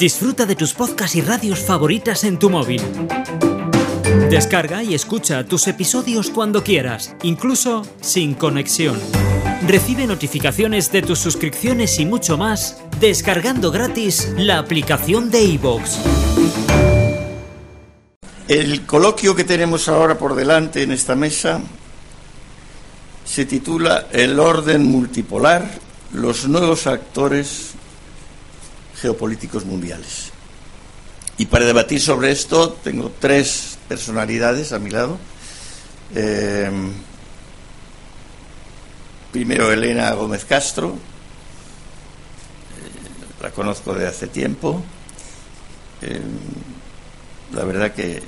Disfruta de tus podcasts y radios favoritas en tu móvil. Descarga y escucha tus episodios cuando quieras, incluso sin conexión. Recibe notificaciones de tus suscripciones y mucho más descargando gratis la aplicación de iVoox. El coloquio que tenemos ahora por delante en esta mesa se titula El orden multipolar, los nuevos actores geopolíticos mundiales. Y para debatir sobre esto tengo tres personalidades a mi lado. Eh, primero Elena Gómez Castro, eh, la conozco de hace tiempo. Eh, la verdad que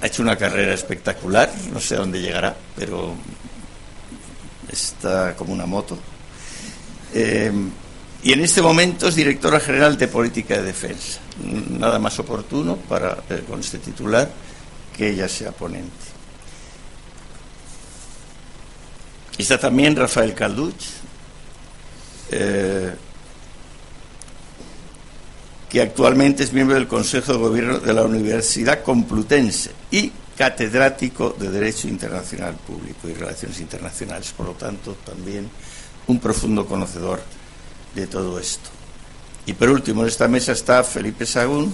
ha hecho una carrera espectacular, no sé a dónde llegará, pero está como una moto. Y en este momento es directora general de Política de Defensa. Nada más oportuno para, eh, con este titular, que ella sea ponente. Está también Rafael Calduch, eh, que actualmente es miembro del Consejo de Gobierno de la Universidad Complutense y catedrático de Derecho Internacional Público y Relaciones Internacionales. Por lo tanto, también un profundo conocedor de todo esto. Y por último, en esta mesa está Felipe Sagún.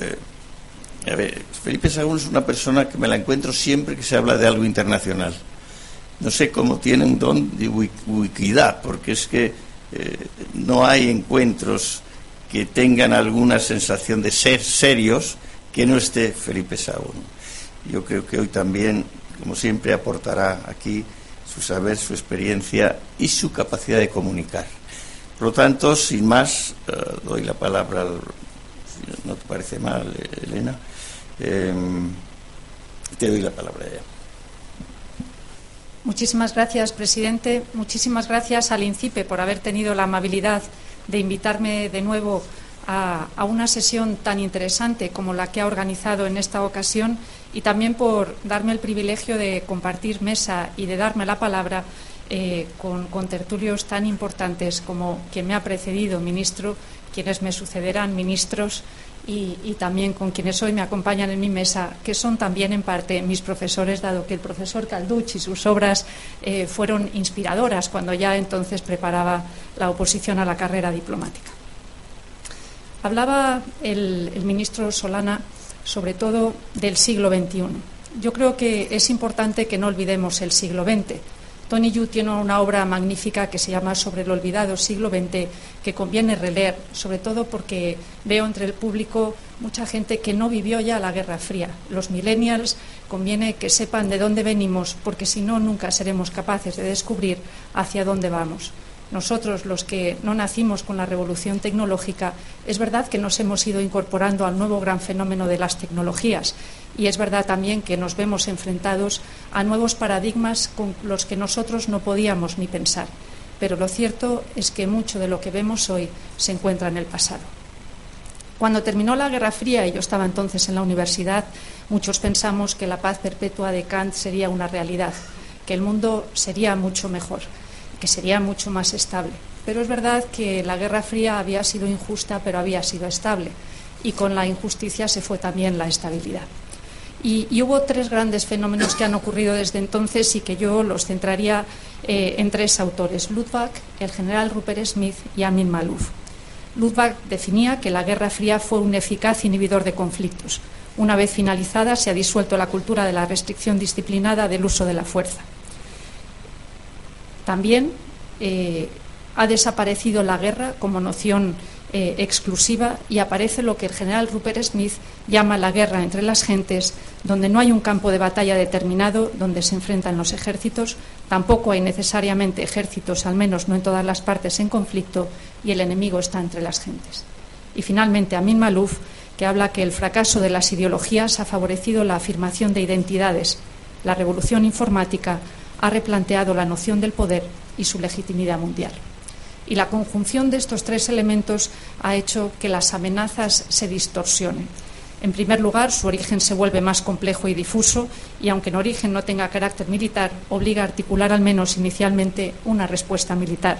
Eh, a ver, Felipe Sagún es una persona que me la encuentro siempre que se habla de algo internacional. No sé cómo tiene un don de ubicuidad, porque es que eh, no hay encuentros que tengan alguna sensación de ser serios que no esté Felipe Sagún. Yo creo que hoy también, como siempre, aportará aquí su saber, su experiencia y su capacidad de comunicar. Por lo tanto, sin más, eh, doy la palabra, no te parece mal, Elena, eh, te doy la palabra a ella. Muchísimas gracias, presidente. Muchísimas gracias al INCIPE por haber tenido la amabilidad de invitarme de nuevo a, una sesión tan interesante como la que ha organizado en esta ocasión y también por darme el privilegio de compartir mesa y de darme la palabra eh, con, tertulios tan importantes como quien me ha precedido, ministro, quienes me sucederán, ministros, y, también con quienes hoy me acompañan en mi mesa, que son también en parte mis profesores, dado que el profesor Calduch y sus obras eh, fueron inspiradoras cuando ya entonces preparaba la oposición a la carrera diplomática. Hablaba el ministro Solana sobre todo del siglo XXI. Yo creo que es importante que no olvidemos el siglo XX Tony Yu tiene una obra magnífica que se llama Sobre el olvidado siglo XX, que conviene releer, sobre todo porque veo entre el público mucha gente que no vivió ya la Guerra Fría. Los millennials conviene que sepan de dónde venimos, porque si no, nunca seremos capaces de descubrir hacia dónde vamos. Nosotros, los que no nacimos con la revolución tecnológica, es verdad que nos hemos ido incorporando al nuevo gran fenómeno de las tecnologías y es verdad también que nos vemos enfrentados a nuevos paradigmas con los que nosotros no podíamos ni pensar. Pero lo cierto es que mucho de lo que vemos hoy se encuentra en el pasado. Cuando terminó la Guerra Fría, y yo estaba entonces en la universidad, muchos pensamos que la paz perpetua de Kant sería una realidad, que el mundo sería mucho mejor que sería mucho más estable. Pero es verdad que la Guerra Fría había sido injusta, pero había sido estable. Y con la injusticia se fue también la estabilidad. Y, hubo tres grandes fenómenos que han ocurrido desde entonces y que yo los centraría eh, en tres autores: Ludwig, el general Rupert Smith y Amin Malouf. Ludwig definía que la Guerra Fría fue un eficaz inhibidor de conflictos. Una vez finalizada, se ha disuelto la cultura de la restricción disciplinada del uso de la fuerza. También eh, ha desaparecido la guerra como noción eh, exclusiva y aparece lo que el general Rupert Smith llama la guerra entre las gentes, donde no hay un campo de batalla determinado donde se enfrentan los ejércitos, tampoco hay necesariamente ejércitos, al menos no en todas las partes en conflicto, y el enemigo está entre las gentes. Y finalmente, Amin Malouf, que habla que el fracaso de las ideologías ha favorecido la afirmación de identidades. La revolución informática ha replanteado la noción del poder y su legitimidad mundial. Y la conjunción de estos tres elementos ha hecho que las amenazas se distorsionen. En primer lugar, su origen se vuelve más complejo y difuso y, aunque en origen no tenga carácter militar, obliga a articular al menos inicialmente una respuesta militar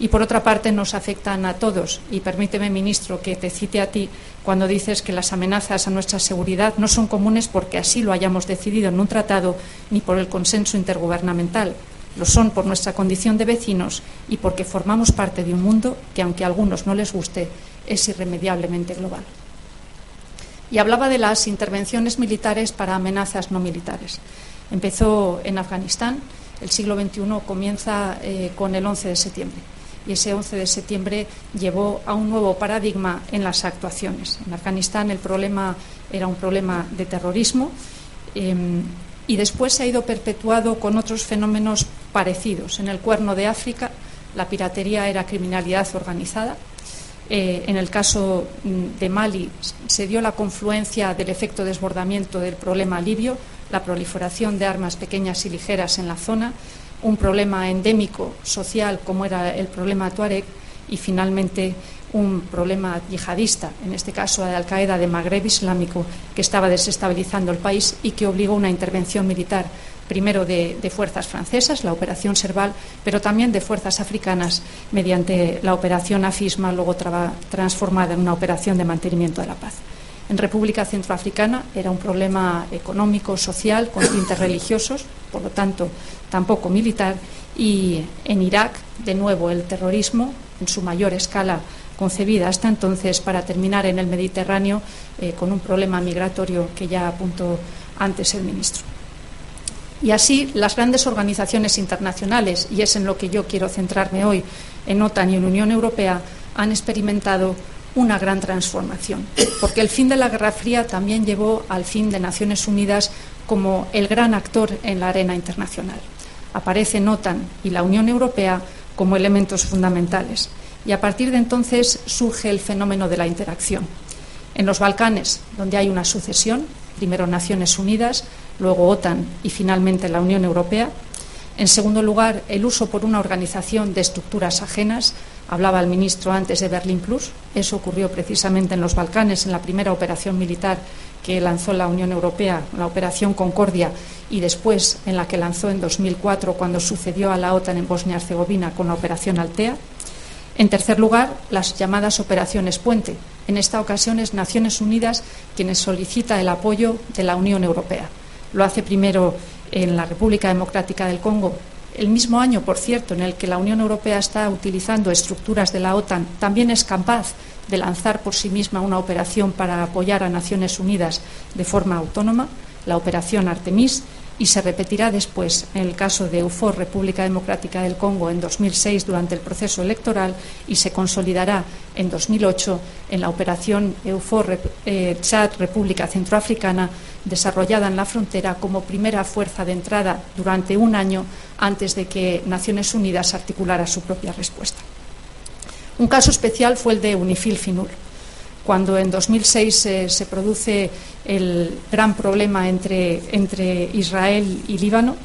y por otra parte nos afectan a todos. Y permíteme, ministro, que te cite a ti cuando dices que las amenazas a nuestra seguridad no son comunes porque así lo hayamos decidido en un tratado ni por el consenso intergubernamental. Lo son por nuestra condición de vecinos y porque formamos parte de un mundo que, aunque a algunos no les guste, es irremediablemente global. Y hablaba de las intervenciones militares para amenazas no militares. Empezó en Afganistán, el siglo XXI comienza eh, con el 11 de septiembre y ese 11 de septiembre llevó a un nuevo paradigma en las actuaciones. En Afganistán el problema era un problema de terrorismo em, y después se ha ido perpetuado con otros fenómenos parecidos. En el cuerno de África la piratería era criminalidad organizada. Eh, en el caso mm, de Mali se dio la confluencia del efecto desbordamiento del problema libio, la proliferación de armas pequeñas y ligeras en la zona, un problema endémico social como era el problema Tuareg y finalmente un problema yihadista, en este caso de Al-Qaeda de Magreb Islámico, que estaba desestabilizando el país y que obligó a una intervención militar, primero de, fuerzas francesas, la operación Serval, pero también de fuerzas africanas mediante la operación AFISMA, luego transformada en una operación de mantenimiento de la paz. En República Centroafricana era un problema económico, social, con tintes religiosos, por lo tanto tampoco militar, y en Irak, de nuevo, el terrorismo en su mayor escala concebida hasta entonces para terminar en el Mediterráneo eh, con un problema migratorio que ya apuntó antes el ministro. Y así las grandes organizaciones internacionales, y es en lo que yo quiero centrarme hoy, en OTAN y en Unión Europea, han experimentado una gran transformación, porque el fin de la Guerra Fría también llevó al fin de Naciones Unidas como el gran actor en la arena internacional. Aparecen OTAN y la Unión Europea como elementos fundamentales y a partir de entonces surge el fenómeno de la interacción. En los Balcanes, donde hay una sucesión, primero Naciones Unidas, luego OTAN y finalmente la Unión Europea. En segundo lugar, el uso por una organización de estructuras ajenas, Hablaba el ministro antes de Berlín Plus. Eso ocurrió precisamente en los Balcanes, en la primera operación militar que lanzó la Unión Europea, la Operación Concordia, y después en la que lanzó en 2004, cuando sucedió a la OTAN en Bosnia-Herzegovina con la Operación Altea. En tercer lugar, las llamadas operaciones puente. En esta ocasión es Naciones Unidas quienes solicita el apoyo de la Unión Europea. Lo hace primero en la República Democrática del Congo el mismo año, por cierto, en el que la Unión Europea está utilizando estructuras de la OTAN, también es capaz de lanzar por sí misma una operación para apoyar a Naciones Unidas de forma autónoma, la operación Artemis, y se repetirá después en el caso de EUFOR, República Democrática del Congo, en 2006 durante el proceso electoral y se consolidará en 2008 en la operación EUFOR eh, Chad, República Centroafricana, desarrollada en la frontera como primera fuerza de entrada durante un año antes de que Naciones Unidas articulara su propia respuesta. Un caso especial fue el de UNIFIL FINUR cuando en 2006 eh, se produce el gran problema entre, Israel y Líbano,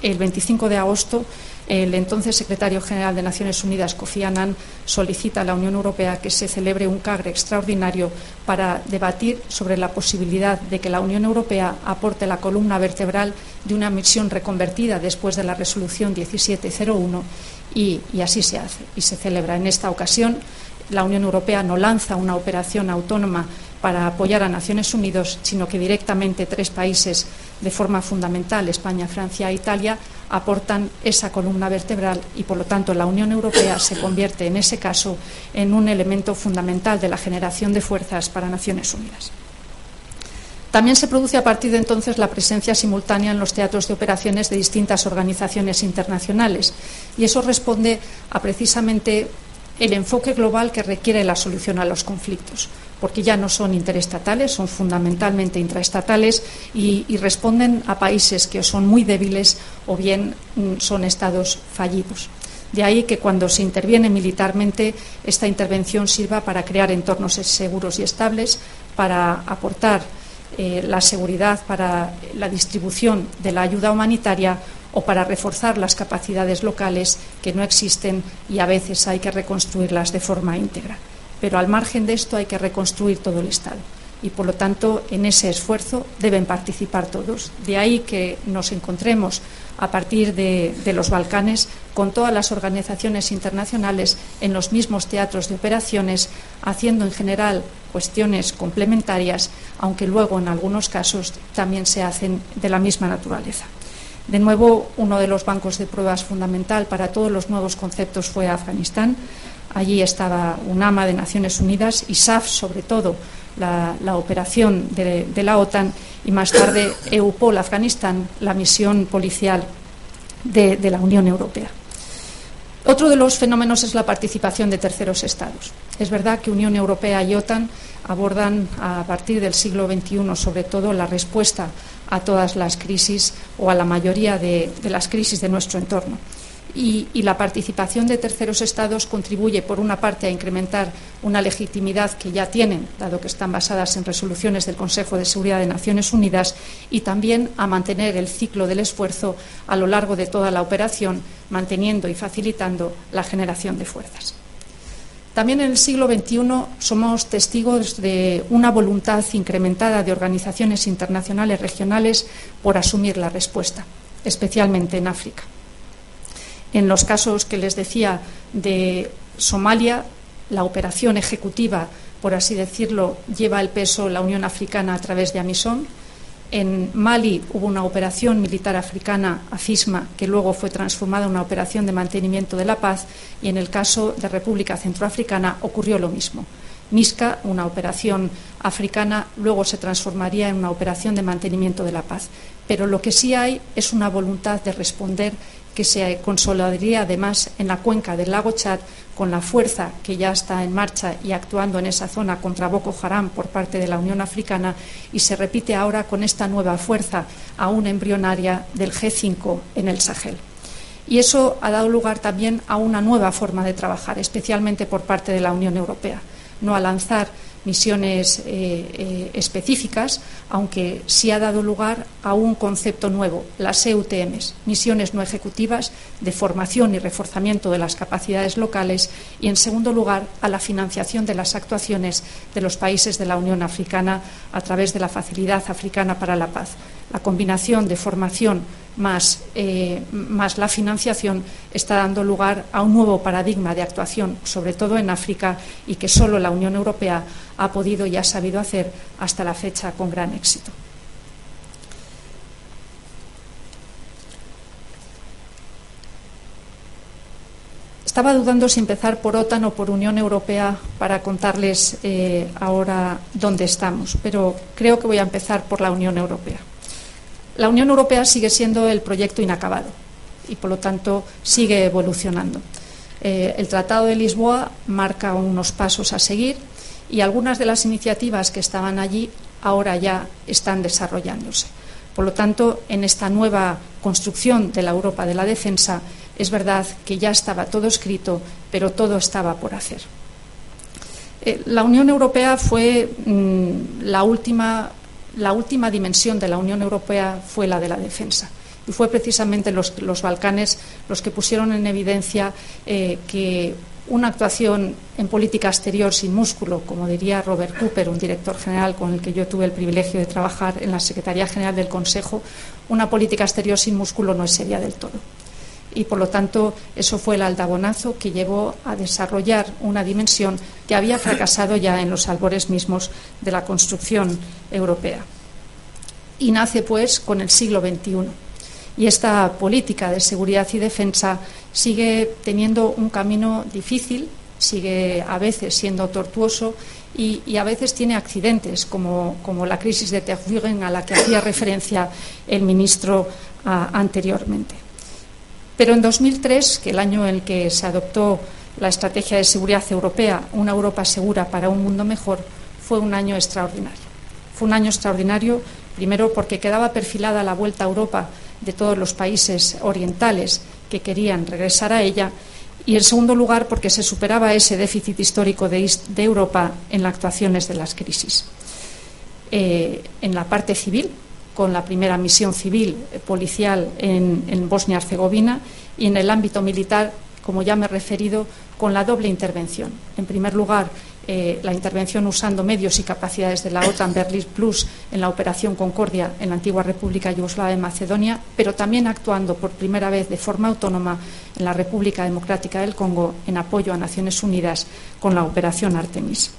el 25 de agosto el entonces secretario general de Naciones Unidas, Kofi Annan, solicita a la Unión Europea que se celebre un CAGRE extraordinario para debatir sobre la posibilidad de que la Unión Europea aporte la columna vertebral de una misión reconvertida después de la resolución 1701 y, y así se hace y se celebra. En esta ocasión la Unión Europea no lanza una operación autónoma para apoyar a Naciones Unidas, sino que directamente tres países de forma fundamental, España, Francia e Italia, aportan esa columna vertebral y, por lo tanto, la Unión Europea se convierte, en ese caso, en un elemento fundamental de la generación de fuerzas para Naciones Unidas. También se produce a partir de entonces la presencia simultánea en los teatros de operaciones de distintas organizaciones internacionales y eso responde a precisamente el enfoque global que requiere la solución a los conflictos, porque ya no son interestatales, son fundamentalmente intraestatales y, responden a países que son muy débiles o bien mm, son estados fallidos. De ahí que cuando se interviene militarmente, esta intervención sirva para crear entornos seguros y estables, para aportar eh, la seguridad para la distribución de la ayuda humanitaria o para reforzar las capacidades locales que no existen y a veces hay que reconstruirlas de forma íntegra. Pero al margen de esto hay que reconstruir todo el Estado y por lo tanto en ese esfuerzo deben participar todos. De ahí que nos encontremos a partir de, los Balcanes con todas las organizaciones internacionales en los mismos teatros de operaciones, haciendo en general cuestiones complementarias, aunque luego en algunos casos también se hacen de la misma naturaleza. De nuevo, uno de los bancos de pruebas fundamental para todos los nuevos conceptos fue Afganistán. Allí estaba UNAMA de Naciones Unidas y SAF, sobre todo, la, operación de, la OTAN y más tarde EUPOL Afganistán, la misión policial de, de la Unión Europea. Otro de los fenómenos es la participación de terceros estados. Es verdad que Unión Europea y OTAN abordan a partir del siglo XXI, sobre todo, la respuesta a todas las crisis o a la mayoría de, las crisis de nuestro entorno. Y, la participación de terceros estados contribuye, por una parte, a incrementar una legitimidad que ya tienen, dado que están basadas en resoluciones del Consejo de Seguridad de Naciones Unidas, y también a mantener el ciclo del esfuerzo a lo largo de toda la operación, manteniendo y facilitando la generación de fuerzas. También en el siglo XXI somos testigos de una voluntad incrementada de organizaciones internacionales regionales por asumir la respuesta, especialmente en África. En los casos que les decía de Somalia, la operación ejecutiva, por así decirlo, lleva el peso la Unión Africana a través de Amisom en Mali hubo una operación militar africana, AFISMA, que luego fue transformada en una operación de mantenimiento de la paz y en el caso de República Centroafricana ocurrió lo mismo. MISCA, una operación africana, luego se transformaría en una operación de mantenimiento de la paz. Pero lo que sí hay es una voluntad de responder que se consolidaría además en la cuenca del lago Chad con la fuerza que ya está en marcha y actuando en esa zona contra Boko Haram por parte de la Unión Africana y se repite ahora con esta nueva fuerza aún embrionaria del G5 en el Sahel. Y eso ha dado lugar también a una nueva forma de trabajar, especialmente por parte de la Unión Europea, no a lanzar misiones eh, eh, específicas, aunque sí ha dado lugar a un concepto nuevo, las EUTMs, misiones no ejecutivas de formación y reforzamiento de las capacidades locales y, en segundo lugar, a la financiación de las actuaciones de los países de la Unión Africana a través de la Facilidad Africana para la Paz. La combinación de formación eh, más, la financiación está dando lugar a un nuevo paradigma de actuación, sobre todo en África, y que solo la Unión Europea ha podido y ha sabido hacer hasta la fecha con gran éxito. Estaba dudando si empezar por OTAN o por Unión Europea para contarles eh, ahora dónde estamos, pero creo que voy a empezar por la Unión Europea. La Unión Europea sigue siendo el proyecto inacabado y, por lo tanto, sigue evolucionando. Eh, el Tratado de Lisboa marca unos pasos a seguir y algunas de las iniciativas que estaban allí ahora ya están desarrollándose. Por lo tanto, en esta nueva construcción de la Europa de la defensa, es verdad que ya estaba todo escrito, pero todo estaba por hacer. Eh, la Unión Europea fue mm, la última la última dimensión de la Unión Europea fue la de la defensa. Y fue precisamente los, Balcanes los que pusieron en evidencia eh, que una actuación en política exterior sin músculo, como diría Robert Cooper, un director general con el que yo tuve el privilegio de trabajar en la Secretaría General del Consejo, una política exterior sin músculo no es seria del todo y por lo tanto eso fue el aldabonazo que llevó a desarrollar una dimensión que había fracasado ya en los albores mismos de la construcción europea. Y nace pues con el siglo XXI. Y esta política de seguridad y defensa sigue teniendo un camino difícil, sigue a veces siendo tortuoso y, a veces tiene accidentes, como, la crisis de Tervuren a la que hacía referencia el ministro ah, anteriormente. Pero en 2003, que el año en el que se adoptó la Estrategia de Seguridad Europea, Una Europa Segura para un Mundo Mejor, fue un año extraordinario. Fue un año extraordinario, primero porque quedaba perfilada la vuelta a Europa de todos los países orientales que querían regresar a ella y, en segundo lugar, porque se superaba ese déficit histórico de, Europa en las actuaciones de las crisis. Eh, en la parte civil, con la primera misión civil eh, policial en, Bosnia-Herzegovina y en el ámbito militar, como ya me he referido, con la doble intervención. En primer lugar, eh, la intervención usando medios y capacidades de la OTAN Berlin Plus en la Operación Concordia en la antigua República Yugoslava de Macedonia, pero también actuando por primera vez de forma autónoma en la República Democrática del Congo en apoyo a Naciones Unidas con la Operación Artemis.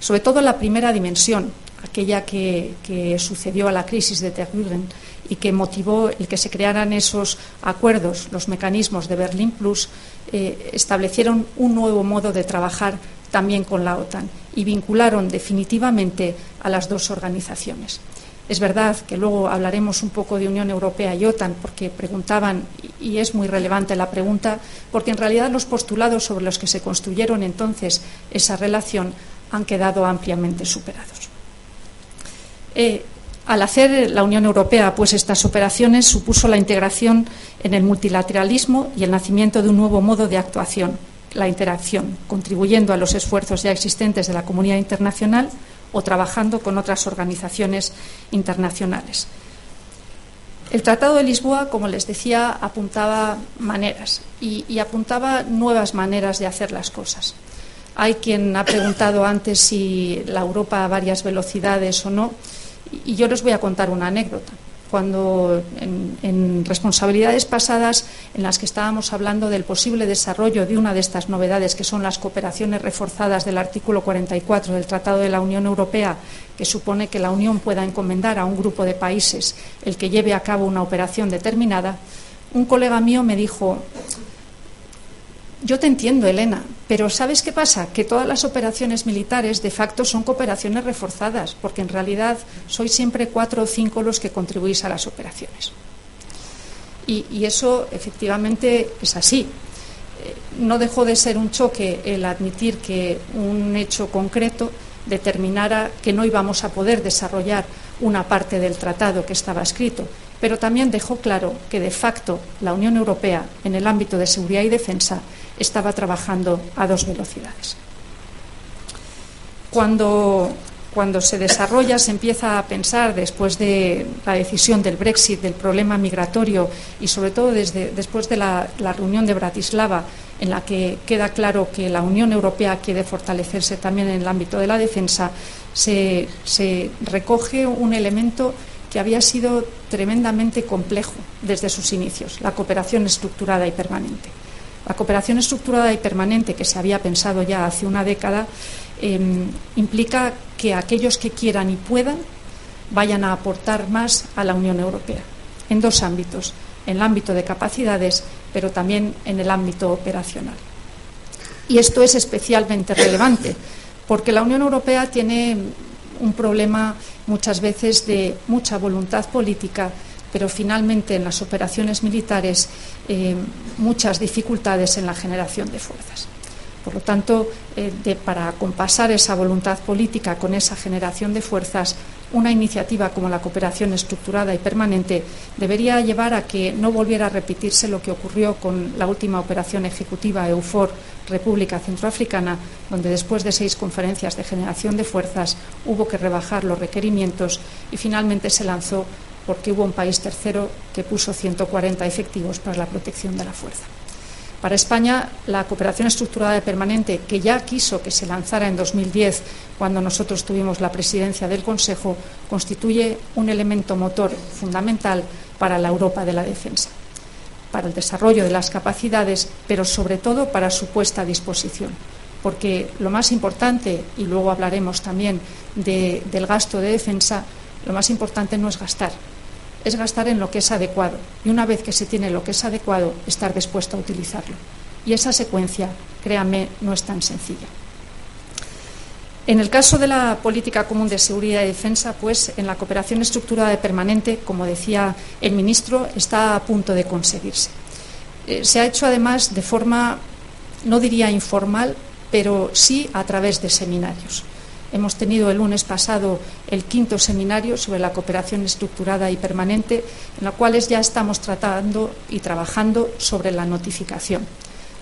Sobre todo la primera dimensión, aquella que, sucedió a la crisis de Tergüren y que motivó el que se crearan esos acuerdos, los mecanismos de Berlín Plus, eh, establecieron un nuevo modo de trabajar también con la OTAN y vincularon definitivamente a las dos organizaciones. Es verdad que luego hablaremos un poco de Unión Europea y OTAN, porque preguntaban, y es muy relevante la pregunta, porque en realidad los postulados sobre los que se construyeron entonces esa relación han quedado ampliamente superados. Eh, al hacer la Unión Europea pues estas operaciones supuso la integración en el multilateralismo y el nacimiento de un nuevo modo de actuación, la interacción, contribuyendo a los esfuerzos ya existentes de la comunidad internacional o trabajando con otras organizaciones internacionales. El Tratado de Lisboa, como les decía, apuntaba maneras y, y apuntaba nuevas maneras de hacer las cosas. Hay quien ha preguntado antes si la Europa a varias velocidades o no, y yo les voy a contar una anécdota. Cuando en, responsabilidades pasadas en las que estábamos hablando del posible desarrollo de una de estas novedades, que son las cooperaciones reforzadas del artículo 44 del Tratado de la Unión Europea, que supone que la Unión pueda encomendar a un grupo de países el que lleve a cabo una operación determinada, un colega mío me dijo, yo te entiendo, Elena, pero ¿sabes qué pasa? Que todas las operaciones militares de facto son cooperaciones reforzadas, porque en realidad sois siempre cuatro o cinco los que contribuís a las operaciones. Y, eso efectivamente es así. Eh, no dejó de ser un choque el admitir que un hecho concreto determinara que no íbamos a poder desarrollar una parte del tratado que estaba escrito, pero también dejó claro que de facto la Unión Europea en el ámbito de seguridad y defensa estaba trabajando a dos velocidades. Cuando, cuando se desarrolla, se empieza a pensar después de la decisión del Brexit, del problema migratorio y sobre todo desde, después de la, reunión de Bratislava, en la que queda claro que la Unión Europea quiere fortalecerse también en el ámbito de la defensa, se, se recoge un elemento que había sido tremendamente complejo desde sus inicios, la cooperación estructurada y permanente. La cooperación estructurada y permanente que se había pensado ya hace una década em, implica que aquellos que quieran y puedan vayan a aportar más a la Unión Europea en dos ámbitos, en el ámbito de capacidades, pero también en el ámbito operacional. Y esto es especialmente relevante porque la Unión Europea tiene un problema muchas veces de mucha voluntad política pero finalmente en las operaciones militares eh, muchas dificultades en la generación de fuerzas. Por lo tanto, eh, para compasar esa voluntad política con esa generación de fuerzas, una iniciativa como la cooperación estructurada y permanente debería llevar a que no volviera a repetirse lo que ocurrió con la última operación ejecutiva EUFOR República Centroafricana, donde después de seis conferencias de generación de fuerzas hubo que rebajar los requerimientos y finalmente se lanzó porque hubo un país tercero que puso 140 efectivos para la protección de la fuerza. Para España, la cooperación estructurada permanente, que ya quiso que se lanzara en 2010, cuando nosotros tuvimos la presidencia del Consejo, constituye un elemento motor fundamental para la Europa de la defensa, para el desarrollo de las capacidades, pero sobre todo para su puesta a disposición. Porque lo más importante, y luego hablaremos también del gasto de defensa, lo más importante no es gastar, es gastar en lo que es adecuado y una vez que se tiene lo que es adecuado, estar dispuesto a utilizarlo. Y esa secuencia, créame, no es tan sencilla. En el caso de la política común de seguridad y defensa, pues en la cooperación estructurada permanente, como decía el ministro, está a punto de conseguirse. Eh, se ha hecho además de forma no diría informal, pero sí a través de seminarios. Hemos tenido el lunes pasado el quinto seminario sobre la cooperación estructurada y permanente, en la cual ya estamos tratando y trabajando sobre la notificación.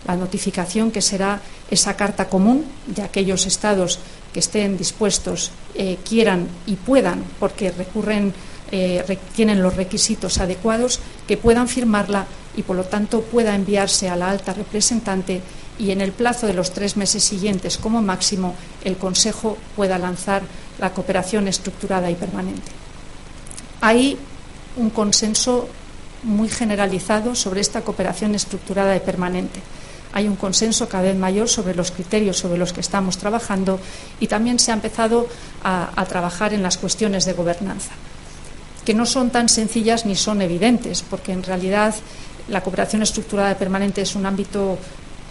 La notificación que será esa carta común de aquellos estados que estén dispuestos, eh, quieran y puedan, porque recurren, eh, tienen los requisitos adecuados, que puedan firmarla y, por lo tanto, pueda enviarse a la alta representante y en el plazo de los tres meses siguientes, como máximo, el Consejo pueda lanzar la cooperación estructurada y permanente. Hay un consenso muy generalizado sobre esta cooperación estructurada y permanente. Hay un consenso cada vez mayor sobre los criterios sobre los que estamos trabajando y también se ha empezado a, trabajar en las cuestiones de gobernanza, que no son tan sencillas ni son evidentes, porque en realidad la cooperación estructurada y permanente es un ámbito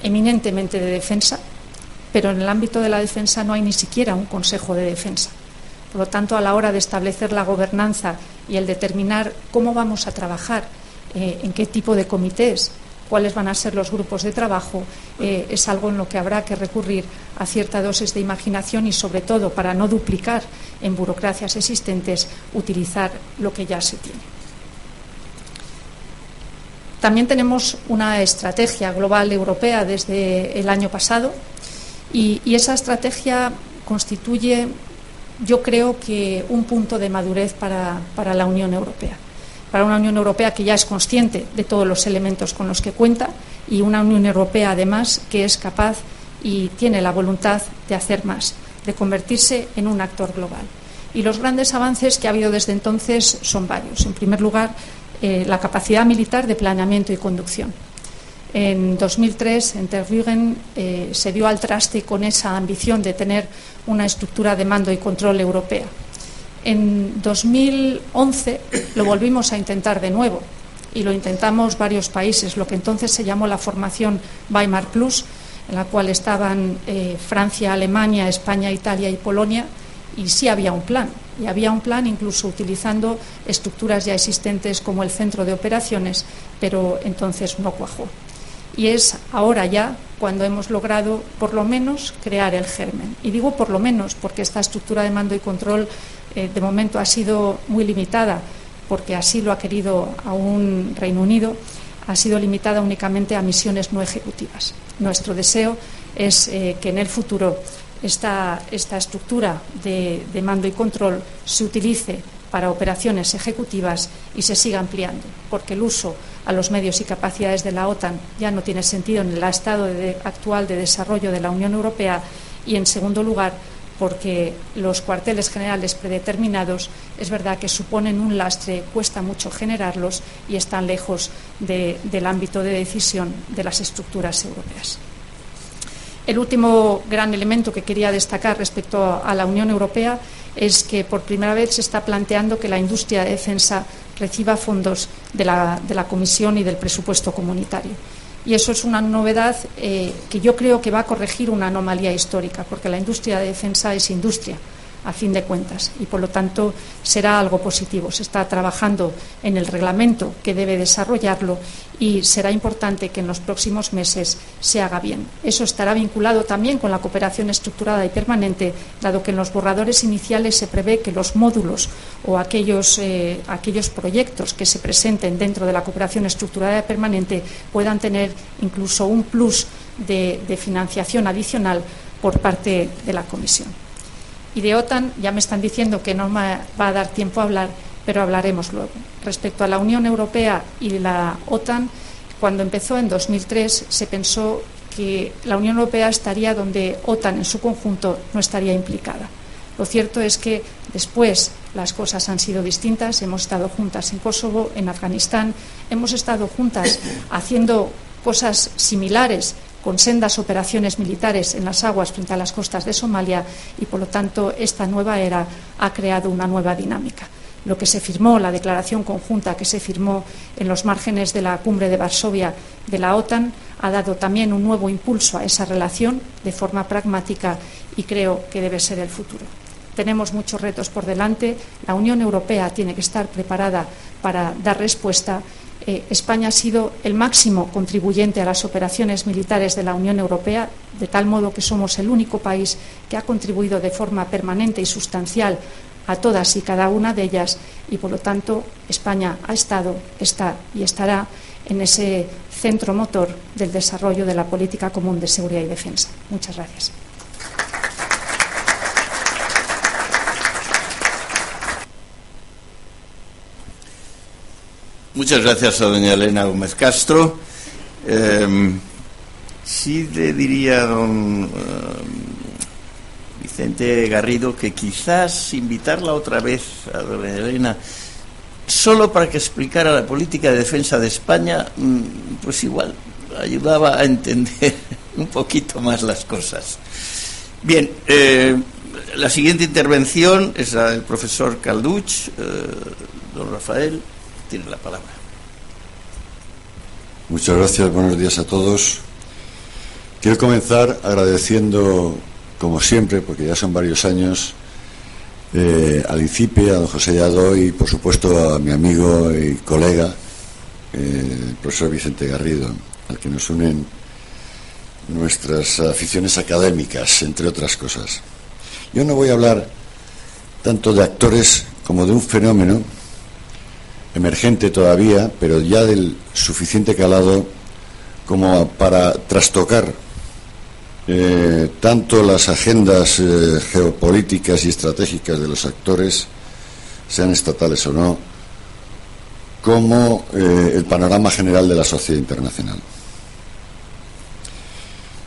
eminentemente de defensa, pero en el ámbito de la defensa no hay ni siquiera un Consejo de Defensa. Por lo tanto, a la hora de establecer la gobernanza y el determinar cómo vamos a trabajar, eh, en qué tipo de comités, cuáles van a ser los grupos de trabajo, eh, es algo en lo que habrá que recurrir a cierta dosis de imaginación y, sobre todo, para no duplicar en burocracias existentes, utilizar lo que ya se tiene. También tenemos una estrategia global europea desde el año pasado y, esa estrategia constituye, yo creo que, un punto de madurez para, para la Unión Europea para una Unión Europea que ya es consciente de todos los elementos con los que cuenta y una Unión Europea, además, que es capaz y tiene la voluntad de hacer más, de convertirse en un actor global. Y los grandes avances que ha habido desde entonces son varios. En primer lugar, eh, la capacidad militar de planeamiento y conducción. En 2003, en Tervuren, eh, se dio al traste con esa ambición de tener una estructura de mando y control europea. En 2011 lo volvimos a intentar de nuevo y lo intentamos varios países, lo que entonces se llamó la formación Weimar Plus, en la cual estaban eh, Francia, Alemania, España, Italia y Polonia, y sí había un plan. Y había un plan incluso utilizando estructuras ya existentes como el centro de operaciones, pero entonces no cuajó. Y es ahora ya cuando hemos logrado por lo menos crear el germen. Y digo por lo menos porque esta estructura de mando y control eh, de momento ha sido muy limitada, porque así lo ha querido aún Reino Unido, ha sido limitada únicamente a misiones no ejecutivas. Nuestro deseo es eh, que en el futuro esta, esta estructura de, mando y control se utilice para operaciones ejecutivas y se siga ampliando, porque el uso a los medios y capacidades de la OTAN ya no tiene sentido en el estado actual de desarrollo de la Unión Europea y, en segundo lugar, porque los cuarteles generales predeterminados es verdad que suponen un lastre, cuesta mucho generarlos y están lejos del ámbito de decisión de las estructuras europeas. El último gran elemento que quería destacar respecto a la Unión Europea es que por primera vez se está planteando que la industria de defensa reciba fondos de la, Comisión y del presupuesto comunitario. Y eso es una novedad eh, que yo creo que va a corregir una anomalía histórica, porque la industria de defensa es industria a fin de cuentas y por lo tanto será algo positivo. Se está trabajando en el reglamento que debe desarrollarlo y será importante que en los próximos meses se haga bien. Eso estará vinculado también con la cooperación estructurada y permanente, dado que en los borradores iniciales se prevé que los módulos o aquellos, eh, aquellos proyectos que se presenten dentro de la cooperación estructurada y permanente puedan tener incluso un plus de financiación adicional por parte de la Comisión. Y de OTAN ya me están diciendo que no me va a dar tiempo a hablar, pero hablaremos luego. Respecto a la Unión Europea y la OTAN, cuando empezó en 2003 se pensó que la Unión Europea estaría donde OTAN en su conjunto no estaría implicada. Lo cierto es que después las cosas han sido distintas. Hemos estado juntas en Kosovo, en Afganistán, hemos estado juntas haciendo cosas similares con sendas operaciones militares en las aguas frente a las costas de Somalia y, por lo tanto, esta nueva era ha creado una nueva dinámica. Lo que se firmó, la declaración conjunta que se firmó en los márgenes de la cumbre de Varsovia de la OTAN, ha dado también un nuevo impulso a esa relación de forma pragmática y creo que debe ser el futuro. Tenemos muchos retos por delante. La Unión Europea tiene que estar preparada para dar respuesta eh, España ha sido el máximo contribuyente a las operaciones militares de la Unión Europea, de tal modo que somos el único país que ha contribuido de forma permanente y sustancial a todas y cada una de ellas y, por lo tanto, España ha estado, está y estará en ese centro motor del desarrollo de la política común de seguridad y defensa. Muchas gracias. Muchas gracias a doña Elena Gómez Castro. Em, sí le diría a don em, Vicente Garrido que quizás invitarla otra vez a doña Elena solo para que explicara la política de defensa de España, mm, pues igual ayudaba a entender un poquito más las cosas. Bien, eh, la siguiente intervención es la del profesor Calduch, eh, don Rafael tiene la palabra. Muchas gracias, buenos días a todos. Quiero comenzar agradeciendo, como siempre, porque ya son varios años, eh, al INCIPE, a don José Yado y, por supuesto, a mi amigo y colega, eh, el profesor Vicente Garrido, al que nos unen nuestras aficiones académicas, entre otras cosas. Yo no voy a hablar tanto de actores como de un fenómeno emergente todavía, pero ya del suficiente calado como para trastocar eh, tanto las agendas eh, geopolíticas y estratégicas de los actores, sean estatales o no, como eh, el panorama general de la sociedad internacional.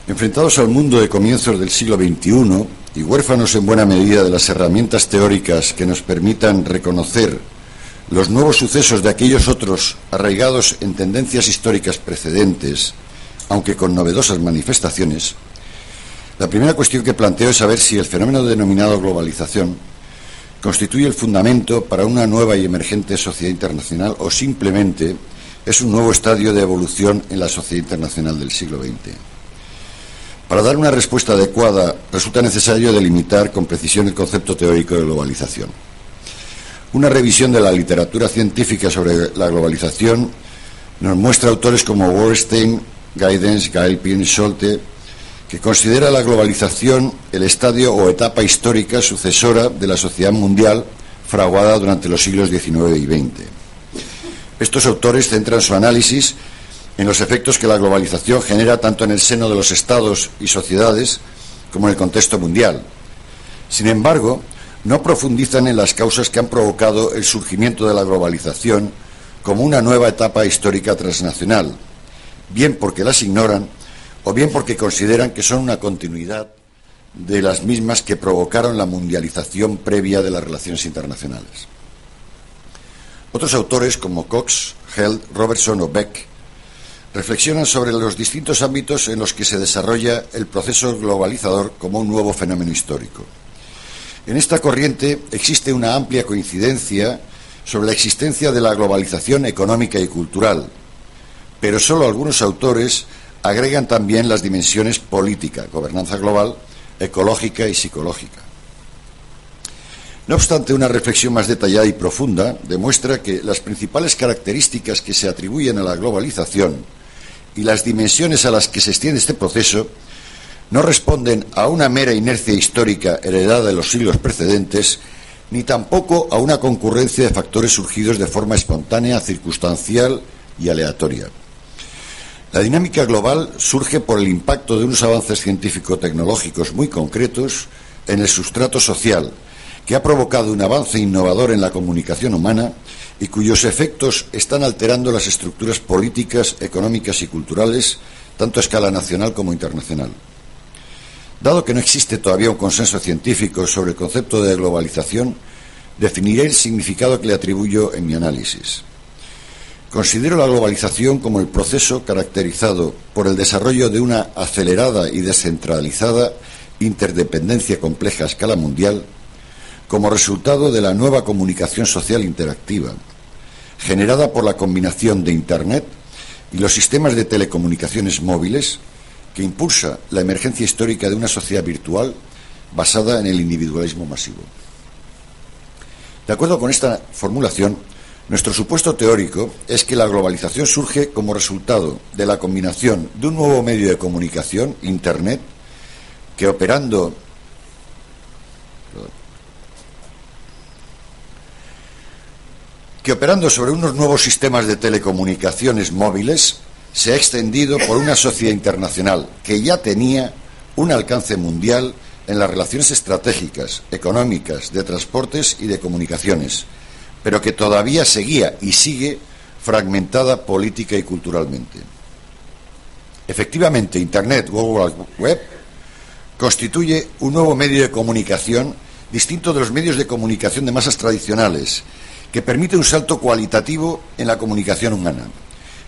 Enfrentados al mundo de comienzos del siglo XXI y huérfanos en buena medida de las herramientas teóricas que nos permitan reconocer los nuevos sucesos de aquellos otros arraigados en tendencias históricas precedentes, aunque con novedosas manifestaciones, la primera cuestión que planteo es saber si el fenómeno denominado globalización constituye el fundamento para una nueva y emergente sociedad internacional o simplemente es un nuevo estadio de evolución en la sociedad internacional del siglo XX. Para dar una respuesta adecuada resulta necesario delimitar con precisión el concepto teórico de globalización. Una revisión de la literatura científica sobre la globalización nos muestra autores como Wallerstein, Gaidens, Gailpin y Scholte, que considera la globalización el estadio o etapa histórica sucesora de la sociedad mundial fraguada durante los siglos XIX y XX. Estos autores centran su análisis en los efectos que la globalización genera tanto en el seno de los estados y sociedades como en el contexto mundial. Sin embargo, no profundizan en las causas que han provocado el surgimiento de la globalización como una nueva etapa histórica transnacional, bien porque las ignoran o bien porque consideran que son una continuidad de las mismas que provocaron la mundialización previa de las relaciones internacionales. Otros autores como Cox, Held, Robertson o Beck reflexionan sobre los distintos ámbitos en los que se desarrolla el proceso globalizador como un nuevo fenómeno histórico. En esta corriente existe una amplia coincidencia sobre la existencia de la globalización económica y cultural, pero solo algunos autores agregan también las dimensiones política, gobernanza global, ecológica y psicológica. No obstante, una reflexión más detallada y profunda demuestra que las principales características que se atribuyen a la globalización y las dimensiones a las que se extiende este proceso no responden a una mera inercia histórica heredada de los siglos precedentes, ni tampoco a una concurrencia de factores surgidos de forma espontánea, circunstancial y aleatoria. La dinámica global surge por el impacto de unos avances científico-tecnológicos muy concretos en el sustrato social, que ha provocado un avance innovador en la comunicación humana y cuyos efectos están alterando las estructuras políticas, económicas y culturales, tanto a escala nacional como internacional. Dado que no existe todavía un consenso científico sobre el concepto de globalización, definiré el significado que le atribuyo en mi análisis. Considero la globalización como el proceso caracterizado por el desarrollo de una acelerada y descentralizada interdependencia compleja a escala mundial como resultado de la nueva comunicación social interactiva, generada por la combinación de Internet y los sistemas de telecomunicaciones móviles, que impulsa la emergencia histórica de una sociedad virtual basada en el individualismo masivo. De acuerdo con esta formulación, Nuestro supuesto teórico es que la globalización surge como resultado de la combinación de un nuevo medio de comunicación, Internet, que operando que operando sobre unos nuevos sistemas de telecomunicaciones móviles se ha extendido por una sociedad internacional que ya tenía un alcance mundial en las relaciones estratégicas, económicas, de transportes y de comunicaciones, pero que todavía seguía y sigue fragmentada política y culturalmente. Efectivamente, Internet, World Web, constituye un nuevo medio de comunicación distinto de los medios de comunicación de masas tradicionales, que permite un salto cualitativo en la comunicación humana.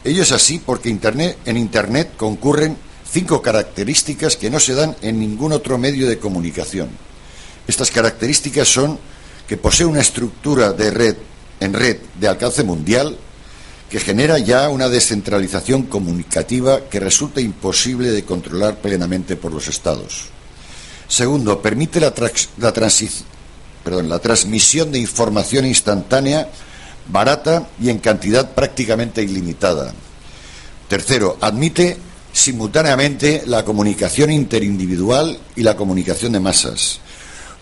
Ello es así porque en Internet concurren cinco características que no se dan en ningún otro medio de comunicación. Estas características son que posee una estructura de red en red de alcance mundial que genera ya una descentralización comunicativa que resulta imposible de controlar plenamente por los Estados. Segundo, permite la transmisión de información instantánea, barata y en cantidad prácticamente ilimitada. Tercero, admite simultáneamente la comunicación interindividual y la comunicación de masas.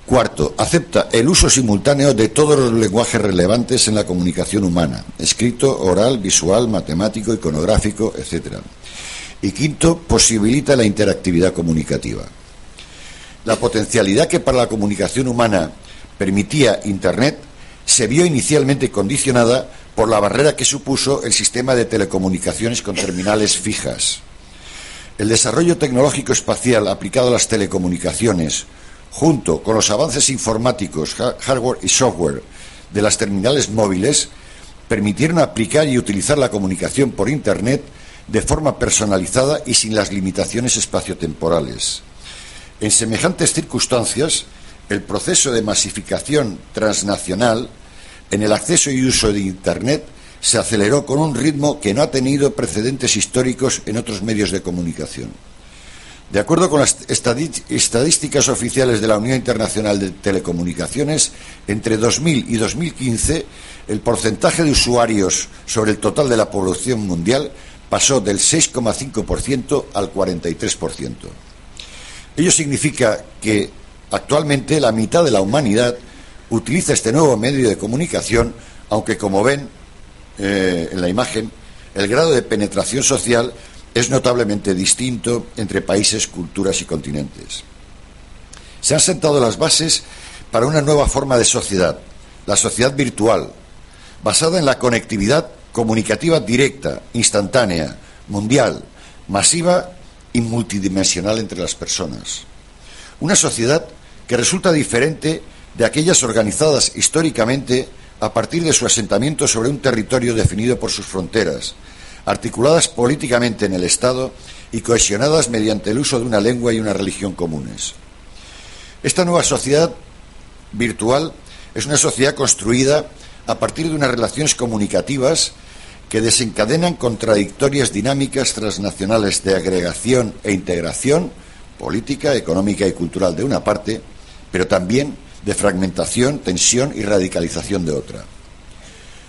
Cuarto, acepta el uso simultáneo de todos los lenguajes relevantes en la comunicación humana, escrito, oral, visual, matemático, iconográfico, etc. Y quinto, posibilita la interactividad comunicativa. La potencialidad que para la comunicación humana permitía Internet se vio inicialmente condicionada por la barrera que supuso el sistema de telecomunicaciones con terminales fijas. El desarrollo tecnológico espacial aplicado a las telecomunicaciones, junto con los avances informáticos, hardware y software de las terminales móviles, permitieron aplicar y utilizar la comunicación por Internet de forma personalizada y sin las limitaciones espaciotemporales. En semejantes circunstancias, el proceso de masificación transnacional en el acceso y uso de Internet se aceleró con un ritmo que no ha tenido precedentes históricos en otros medios de comunicación. De acuerdo con las estadísticas oficiales de la Unión Internacional de Telecomunicaciones, entre 2000 y 2015 el porcentaje de usuarios sobre el total de la población mundial pasó del 6,5% al 43%. Ello significa que actualmente la mitad de la humanidad utiliza este nuevo medio de comunicación, aunque como ven eh, en la imagen, el grado de penetración social es notablemente distinto entre países, culturas y continentes. Se han sentado las bases para una nueva forma de sociedad, la sociedad virtual, basada en la conectividad comunicativa directa, instantánea, mundial, masiva y multidimensional entre las personas. Una sociedad que resulta diferente de aquellas organizadas históricamente a partir de su asentamiento sobre un territorio definido por sus fronteras, articuladas políticamente en el Estado y cohesionadas mediante el uso de una lengua y una religión comunes. Esta nueva sociedad virtual es una sociedad construida a partir de unas relaciones comunicativas que desencadenan contradictorias dinámicas transnacionales de agregación e integración política, económica y cultural de una parte, pero también de fragmentación, tensión y radicalización de otra.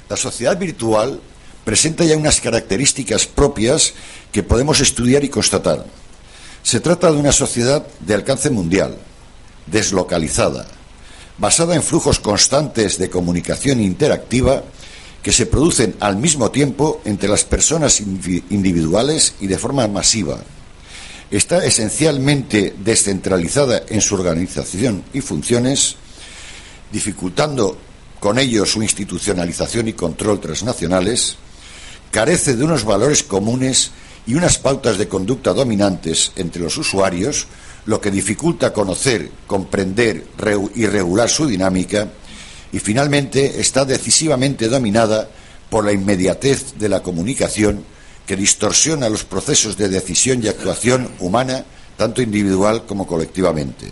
La sociedad virtual presenta ya unas características propias que podemos estudiar y constatar. Se trata de una sociedad de alcance mundial, deslocalizada, basada en flujos constantes de comunicación interactiva que se producen al mismo tiempo entre las personas individuales y de forma masiva. Está esencialmente descentralizada en su organización y funciones dificultando con ello su institucionalización y control transnacionales, carece de unos valores comunes y unas pautas de conducta dominantes entre los usuarios, lo que dificulta conocer, comprender y regular su dinámica, y finalmente está decisivamente dominada por la inmediatez de la comunicación que distorsiona los procesos de decisión y actuación humana, tanto individual como colectivamente.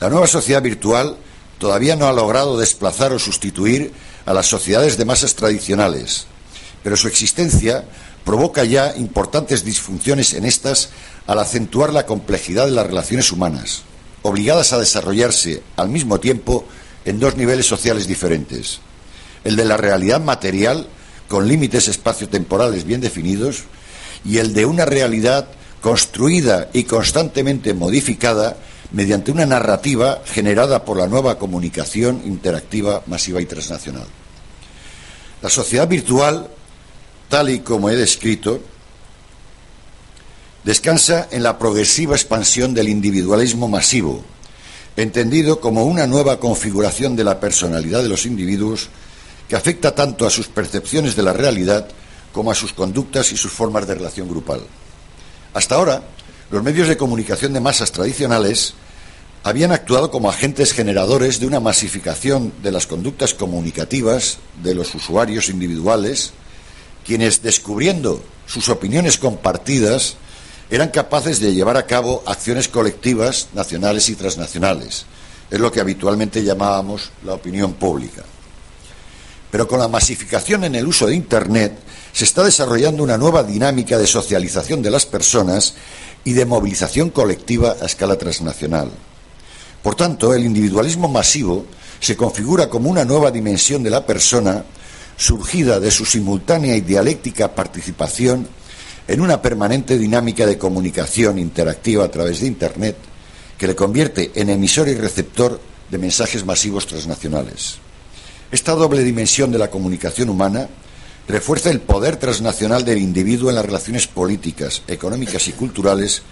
La nueva sociedad virtual todavía no ha logrado desplazar o sustituir a las sociedades de masas tradicionales, pero su existencia provoca ya importantes disfunciones en estas al acentuar la complejidad de las relaciones humanas, obligadas a desarrollarse al mismo tiempo en dos niveles sociales diferentes. el de la realidad material, con límites espaciotemporales bien definidos, y el de una realidad construida y constantemente modificada mediante una narrativa generada por la nueva comunicación interactiva, masiva y transnacional. La sociedad virtual, tal y como he descrito, descansa en la progresiva expansión del individualismo masivo, entendido como una nueva configuración de la personalidad de los individuos que afecta tanto a sus percepciones de la realidad como a sus conductas y sus formas de relación grupal. Hasta ahora, los medios de comunicación de masas tradicionales habían actuado como agentes generadores de una masificación de las conductas comunicativas de los usuarios individuales, quienes, descubriendo sus opiniones compartidas, eran capaces de llevar a cabo acciones colectivas nacionales y transnacionales. Es lo que habitualmente llamábamos la opinión pública. Pero con la masificación en el uso de Internet se está desarrollando una nueva dinámica de socialización de las personas y de movilización colectiva a escala transnacional. Por tanto, el individualismo masivo se configura como una nueva dimensión de la persona surgida de su simultánea y dialéctica participación en una permanente dinámica de comunicación interactiva a través de Internet que le convierte en emisor y receptor de mensajes masivos transnacionales. Esta doble dimensión de la comunicación humana refuerza el poder transnacional del individuo en las relaciones políticas, económicas y culturales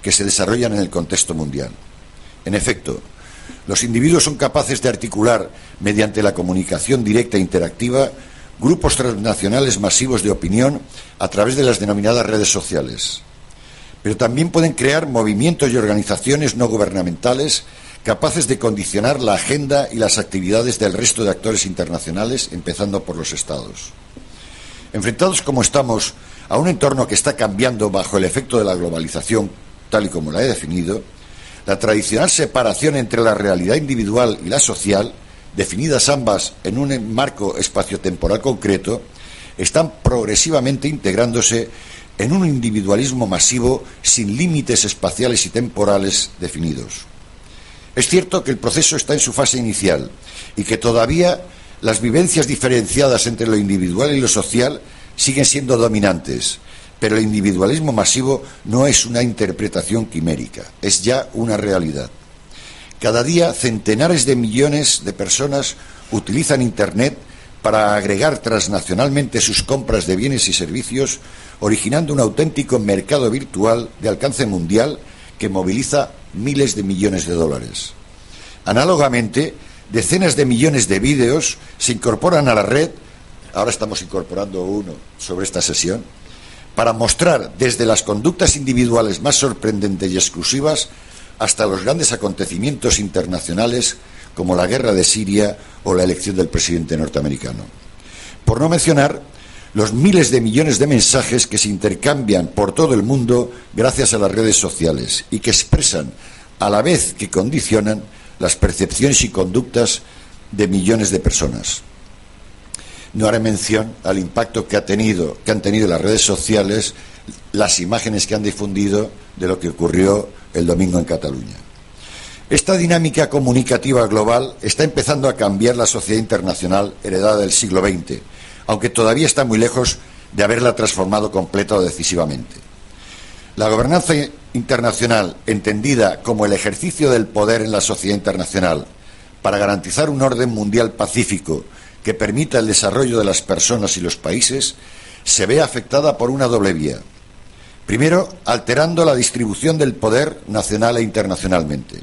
que se desarrollan en el contexto mundial. En efecto, los individuos son capaces de articular, mediante la comunicación directa e interactiva, grupos transnacionales masivos de opinión a través de las denominadas redes sociales. Pero también pueden crear movimientos y organizaciones no gubernamentales capaces de condicionar la agenda y las actividades del resto de actores internacionales, empezando por los Estados. Enfrentados como estamos a un entorno que está cambiando bajo el efecto de la globalización, tal y como la he definido, la tradicional separación entre la realidad individual y la social, definidas ambas en un marco espaciotemporal concreto, están progresivamente integrándose en un individualismo masivo sin límites espaciales y temporales definidos. Es cierto que el proceso está en su fase inicial y que todavía las vivencias diferenciadas entre lo individual y lo social siguen siendo dominantes, pero el individualismo masivo no es una interpretación quimérica, es ya una realidad. Cada día centenares de millones de personas utilizan Internet para agregar transnacionalmente sus compras de bienes y servicios, originando un auténtico mercado virtual de alcance mundial que moviliza miles de millones de dólares. Análogamente, decenas de millones de vídeos se incorporan a la red, ahora estamos incorporando uno sobre esta sesión, para mostrar desde las conductas individuales más sorprendentes y exclusivas hasta los grandes acontecimientos internacionales como la guerra de Siria o la elección del presidente norteamericano. Por no mencionar los miles de millones de mensajes que se intercambian por todo el mundo gracias a las redes sociales y que expresan, a la vez que condicionan, las percepciones y conductas de millones de personas. No haré mención al impacto que, han tenido las redes sociales las imágenes que han difundido de lo que ocurrió el domingo en Cataluña. Esta dinámica comunicativa global está empezando a cambiar la sociedad internacional heredada del siglo XX, aunque todavía está muy lejos de haberla transformado completa o decisivamente. La gobernanza internacional, entendida como el ejercicio del poder en la sociedad internacional para garantizar un orden mundial pacífico que permita el desarrollo de las personas y los países, se ve afectada por una doble vía. Primero, alterando la distribución del poder nacional e internacionalmente.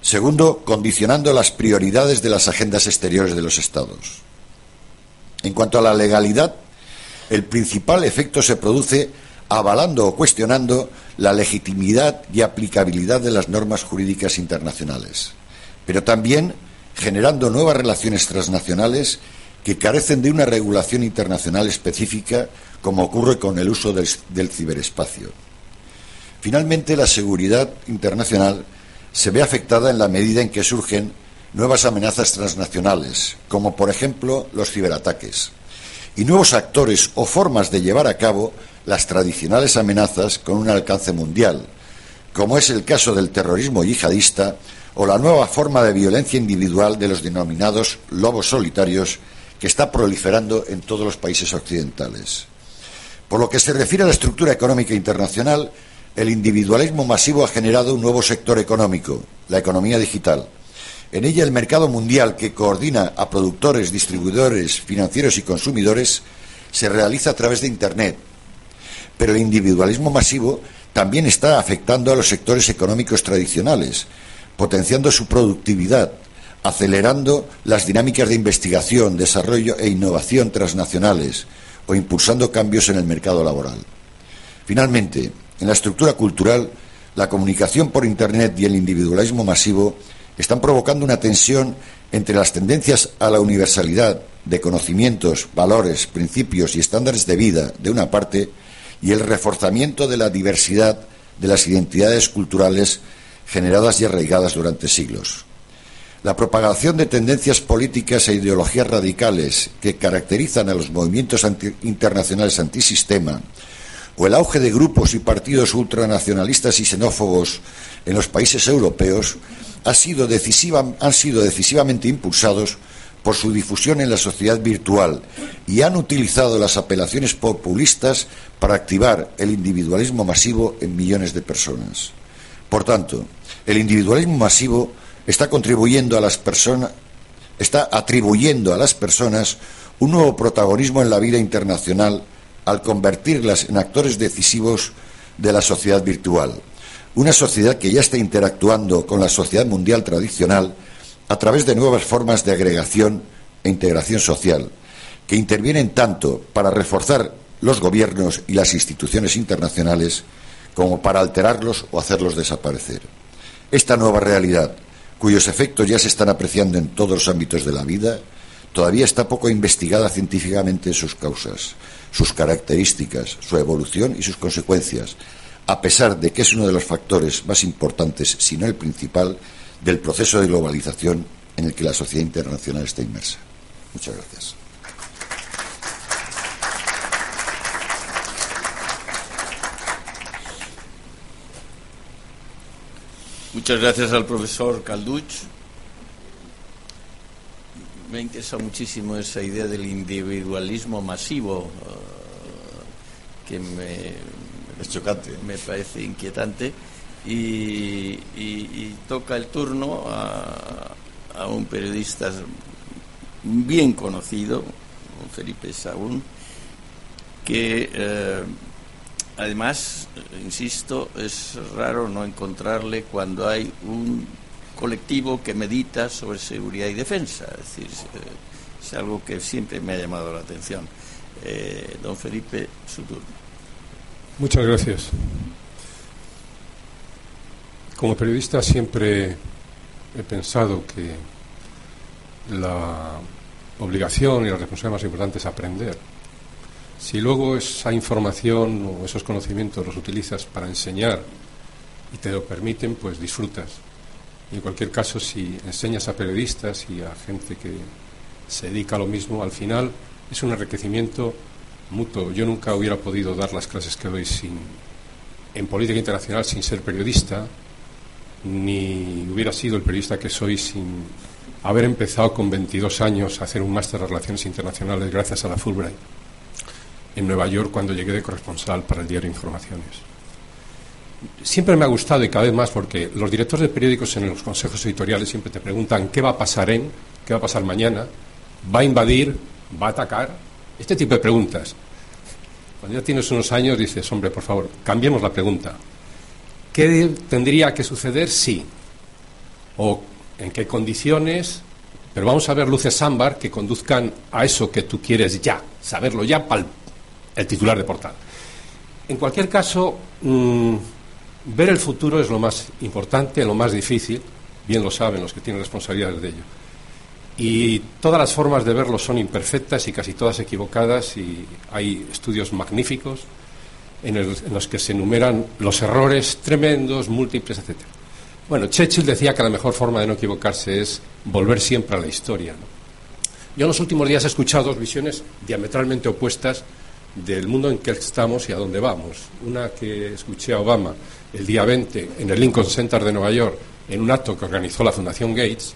Segundo, condicionando las prioridades de las agendas exteriores de los Estados. En cuanto a la legalidad, el principal efecto se produce avalando o cuestionando la legitimidad y aplicabilidad de las normas jurídicas internacionales, pero también generando nuevas relaciones transnacionales que carecen de una regulación internacional específica, como ocurre con el uso del, ciberespacio. Finalmente, la seguridad internacional se ve afectada en la medida en que surgen nuevas amenazas transnacionales, como por ejemplo los ciberataques, y nuevos actores o formas de llevar a cabo las tradicionales amenazas con un alcance mundial, como es el caso del terrorismo yihadista o la nueva forma de violencia individual de los denominados lobos solitarios que está proliferando en todos los países occidentales. Por lo que se refiere a la estructura económica internacional, el individualismo masivo ha generado un nuevo sector económico, la economía digital. En ella el mercado mundial que coordina a productores, distribuidores, financieros y consumidores se realiza a través de Internet. Pero el individualismo masivo también está afectando a los sectores económicos tradicionales, potenciando su productividad, acelerando las dinámicas de investigación, desarrollo e innovación transnacionales o impulsando cambios en el mercado laboral. Finalmente, en la estructura cultural, la comunicación por Internet y el individualismo masivo están provocando una tensión entre las tendencias a la universalidad de conocimientos, valores, principios y estándares de vida, de una parte, y el reforzamiento de la diversidad de las identidades culturales generadas y arraigadas durante siglos. La propagación de tendencias políticas e ideologías radicales que caracterizan a los movimientos internacionales antisistema o el auge de grupos y partidos ultranacionalistas y xenófobos en los países europeos han sido decisivamente impulsados por su difusión en la sociedad virtual y han utilizado las apelaciones populistas para activar el individualismo masivo en millones de personas. Por tanto, el individualismo masivo está contribuyendo a las personas, está atribuyendo a las personas un nuevo protagonismo en la vida internacional al convertirlas en actores decisivos de la sociedad virtual. Una sociedad que ya está interactuando con la sociedad mundial tradicional a través de nuevas formas de agregación e integración social, que intervienen tanto para reforzar los gobiernos y las instituciones internacionales como para alterarlos o hacerlos desaparecer. Esta nueva realidad, cuyos efectos ya se están apreciando en todos los ámbitos de la vida, todavía está poco investigada científicamente sus causas, sus características, su evolución y sus consecuencias, a pesar de que es uno de los factores más importantes, si no el principal, del proceso de globalización en el que la sociedad internacional está inmersa. Muchas gracias. Muchas gracias al profesor Calduch. Me interesa muchísimo esa idea del individualismo masivo, eh, que me, me parece inquietante, y, toca el turno a, un periodista bien conocido, Felipe Saúl, que eh, Además, insisto, es raro no encontrarle cuando hay un colectivo que medita sobre seguridad y defensa. Es decir, es algo que siempre me ha llamado la atención. Eh, don Felipe, su turno. Muchas gracias. Como periodista siempre he pensado que la obligación y la responsabilidad más importante es aprender si luego esa información o esos conocimientos los utilizas para enseñar y te lo permiten, pues disfrutas. Y en cualquier caso, si enseñas a periodistas y a gente que se dedica a lo mismo, al final es un enriquecimiento mutuo. Yo nunca hubiera podido dar las clases que doy sin, en política internacional sin ser periodista, ni hubiera sido el periodista que soy sin haber empezado con 22 años a hacer un máster de Relaciones Internacionales gracias a la Fulbright en Nueva York cuando llegué de corresponsal para el diario Informaciones. Siempre me ha gustado y cada vez más porque los directores de periódicos en los consejos editoriales siempre te preguntan qué va a pasar en, qué va a pasar mañana, va a invadir, va a atacar, este tipo de preguntas. Cuando ya tienes unos años dices, hombre, por favor, cambiemos la pregunta. ¿Qué tendría que suceder si? ¿O en qué condiciones? Pero vamos a ver luces ámbar que conduzcan a eso que tú quieres ya, saberlo ya, palpar el titular de portada. En cualquier caso, mm, ver el futuro es lo más importante, lo más difícil, bien lo saben los que tienen responsabilidades de ello. Y todas las formas de verlo son imperfectas y casi todas equivocadas y hay estudios magníficos en, los que se enumeran los errores tremendos, múltiples, etc. Bueno, Churchill decía que la mejor forma de no equivocarse es volver siempre a la historia. Yo en los últimos días he escuchado dos visiones diametralmente opuestas del mundo en que estamos y a dónde vamos. Una que escuché a Obama el día 20 en el Lincoln Center de Nueva York, en un acto que organizó la Fundación Gates,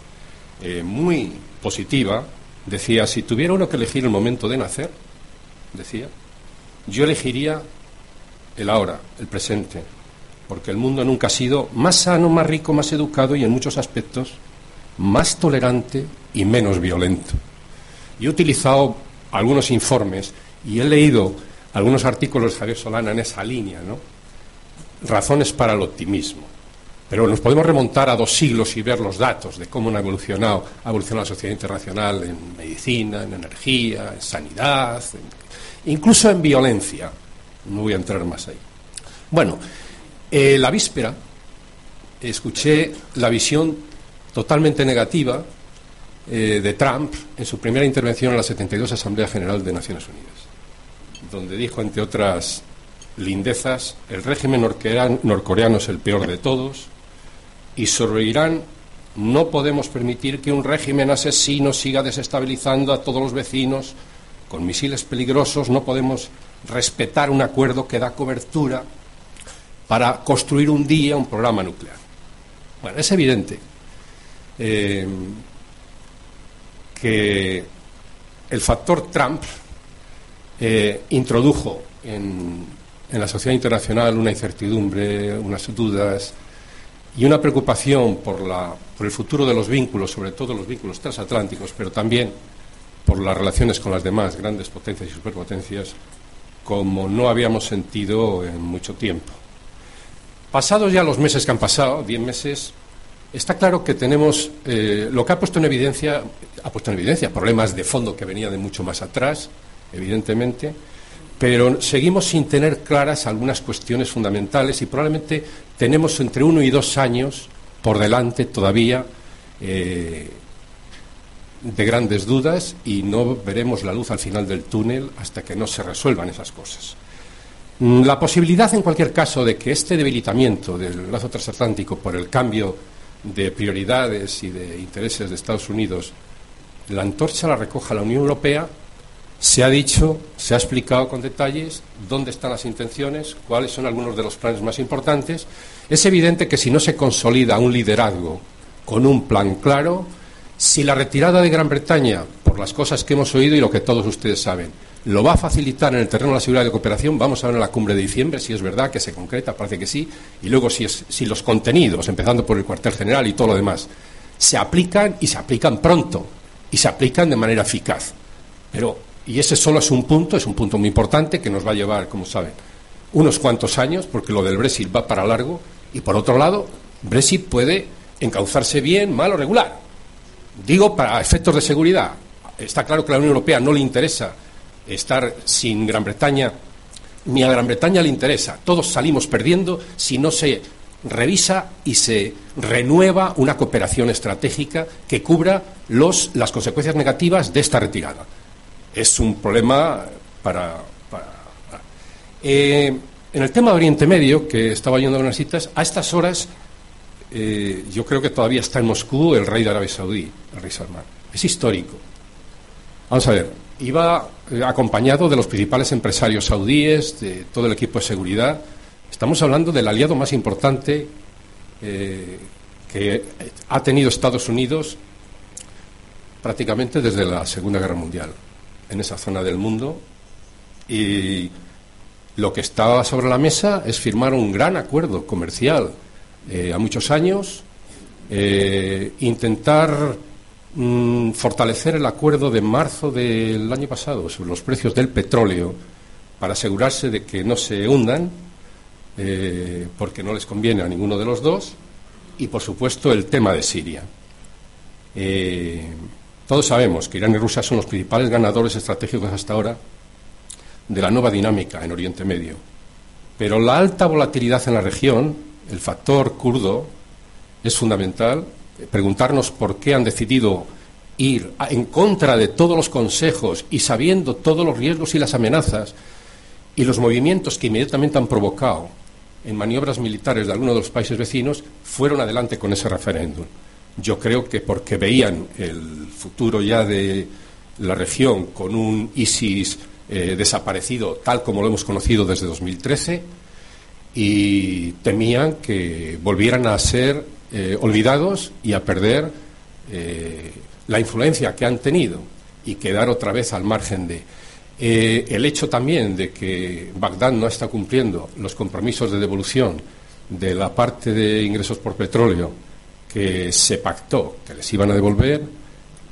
eh, muy positiva, Decía, si tuviera uno que elegir el momento de nacer, decía, yo elegiría el ahora, el presente, porque el mundo nunca ha sido más sano, más rico, más educado y en muchos aspectos más tolerante y menos violento. Y he utilizado algunos informes y he leído algunos artículos de Javier Solana en esa línea, ¿no? Razones para el optimismo. Pero nos podemos remontar a dos siglos y ver los datos de cómo ha evolucionado, ha evolucionado la sociedad internacional en medicina, en energía, en sanidad, incluso en violencia. No voy a entrar más ahí. Bueno, eh, la víspera escuché la visión totalmente negativa eh, de Trump en su primera intervención en la 72 Asamblea General de Naciones Unidas, donde dijo, entre otras lindezas, el régimen norcoreano es el peor de todos, y sobre Irán no podemos permitir que un régimen asesino siga desestabilizando a todos los vecinos con misiles peligrosos, no podemos respetar un acuerdo que da cobertura para construir un día un programa nuclear. Bueno, es evidente eh, que el factor Trump eh, introdujo en, en la sociedad internacional una incertidumbre, unas dudas, y una preocupación por, la, por el futuro de los vínculos, sobre todo los vínculos transatlánticos, pero también por las relaciones con las demás grandes potencias y superpotencias, como no habíamos sentido en mucho tiempo. Pasados ya los meses que han pasado, diez meses, está claro que tenemos eh, lo que ha puesto en evidencia, ha puesto en evidencia problemas de fondo que venían de mucho más atrás, evidentemente, pero seguimos sin tener claras algunas cuestiones fundamentales y probablemente tenemos entre uno y dos años por delante todavía eh, de grandes dudas y no veremos la luz al final del túnel hasta que no se resuelvan esas cosas. Mm, la posibilidad, en cualquier caso, de que este debilitamiento del lazo transatlántico por el cambio de prioridades y de intereses de Estados Unidos, la antorcha la recoja la Unión Europea, se ha dicho, se ha explicado con detalles dónde están las intenciones, cuáles son algunos de los planes más importantes. Es evidente que si no se consolida un liderazgo con un plan claro, si la retirada de Gran Bretaña, por las cosas que hemos oído y lo que todos ustedes saben, lo va a facilitar en el terreno de la seguridad y cooperación, vamos a ver en la cumbre de diciembre si es verdad que se concreta, parece que sí, y luego si, si los contenidos, empezando por el cuartel general y todo lo demás, se aplican y se aplican pronto y se aplican de manera eficaz. Pero y ese solo es un punto, es un punto muy importante que nos va a llevar, como saben, unos cuantos años, porque lo del Brexit va para largo, y por otro lado, Brexit puede encauzarse bien, mal o regular. Digo, para efectos de seguridad. Está claro que a la Unión Europea no le interesa estar sin Gran Bretaña, ni a Gran Bretaña le interesa. Todos salimos perdiendo si no se revisa y se renueva una cooperación estratégica que cubra los, las consecuencias negativas de esta retirada es un problema para... Eh, en el tema de Oriente Medio, que estaba yendo a unas citas, a estas horas eh, yo creo que todavía está en Moscú el rey de Arabia Saudí, el rey Salman. Es histórico. Vamos a ver, iba eh, acompañado de los principales empresarios saudíes, de todo el equipo de seguridad. Estamos hablando del aliado más importante que ha tenido Estados Unidos prácticamente desde la Segunda Guerra Mundial en esa zona del mundo y lo que está sobre la mesa es firmar un gran acuerdo comercial eh, a muchos años, eh, intentar mm, fortalecer el acuerdo de marzo del año pasado sobre los precios del petróleo para asegurarse de que no se hundan, eh, porque no les conviene a ninguno de los dos, y por supuesto el tema de Siria. Todos sabemos que Irán y Rusia son los principales ganadores estratégicos hasta ahora de la nueva dinámica en Oriente Medio. Pero la alta volatilidad en la región, el factor kurdo, es fundamental. Preguntarnos por qué han decidido ir en contra de todos los consejos y sabiendo todos los riesgos y las amenazas y los movimientos que inmediatamente han provocado en maniobras militares de algunos de los países vecinos, fueron adelante con ese referéndum. Yo creo que porque veían el futuro ya de la región con un ISIS eh, desaparecido tal como lo hemos conocido desde 2013 y temían que volvieran a ser eh, olvidados y a perder eh, la influencia que han tenido. y quedar otra vez al margen de. El hecho también de que Bagdad no está cumpliendo los compromisos de devolución de la parte de ingresos por petróleo que se pactó que les iban a devolver,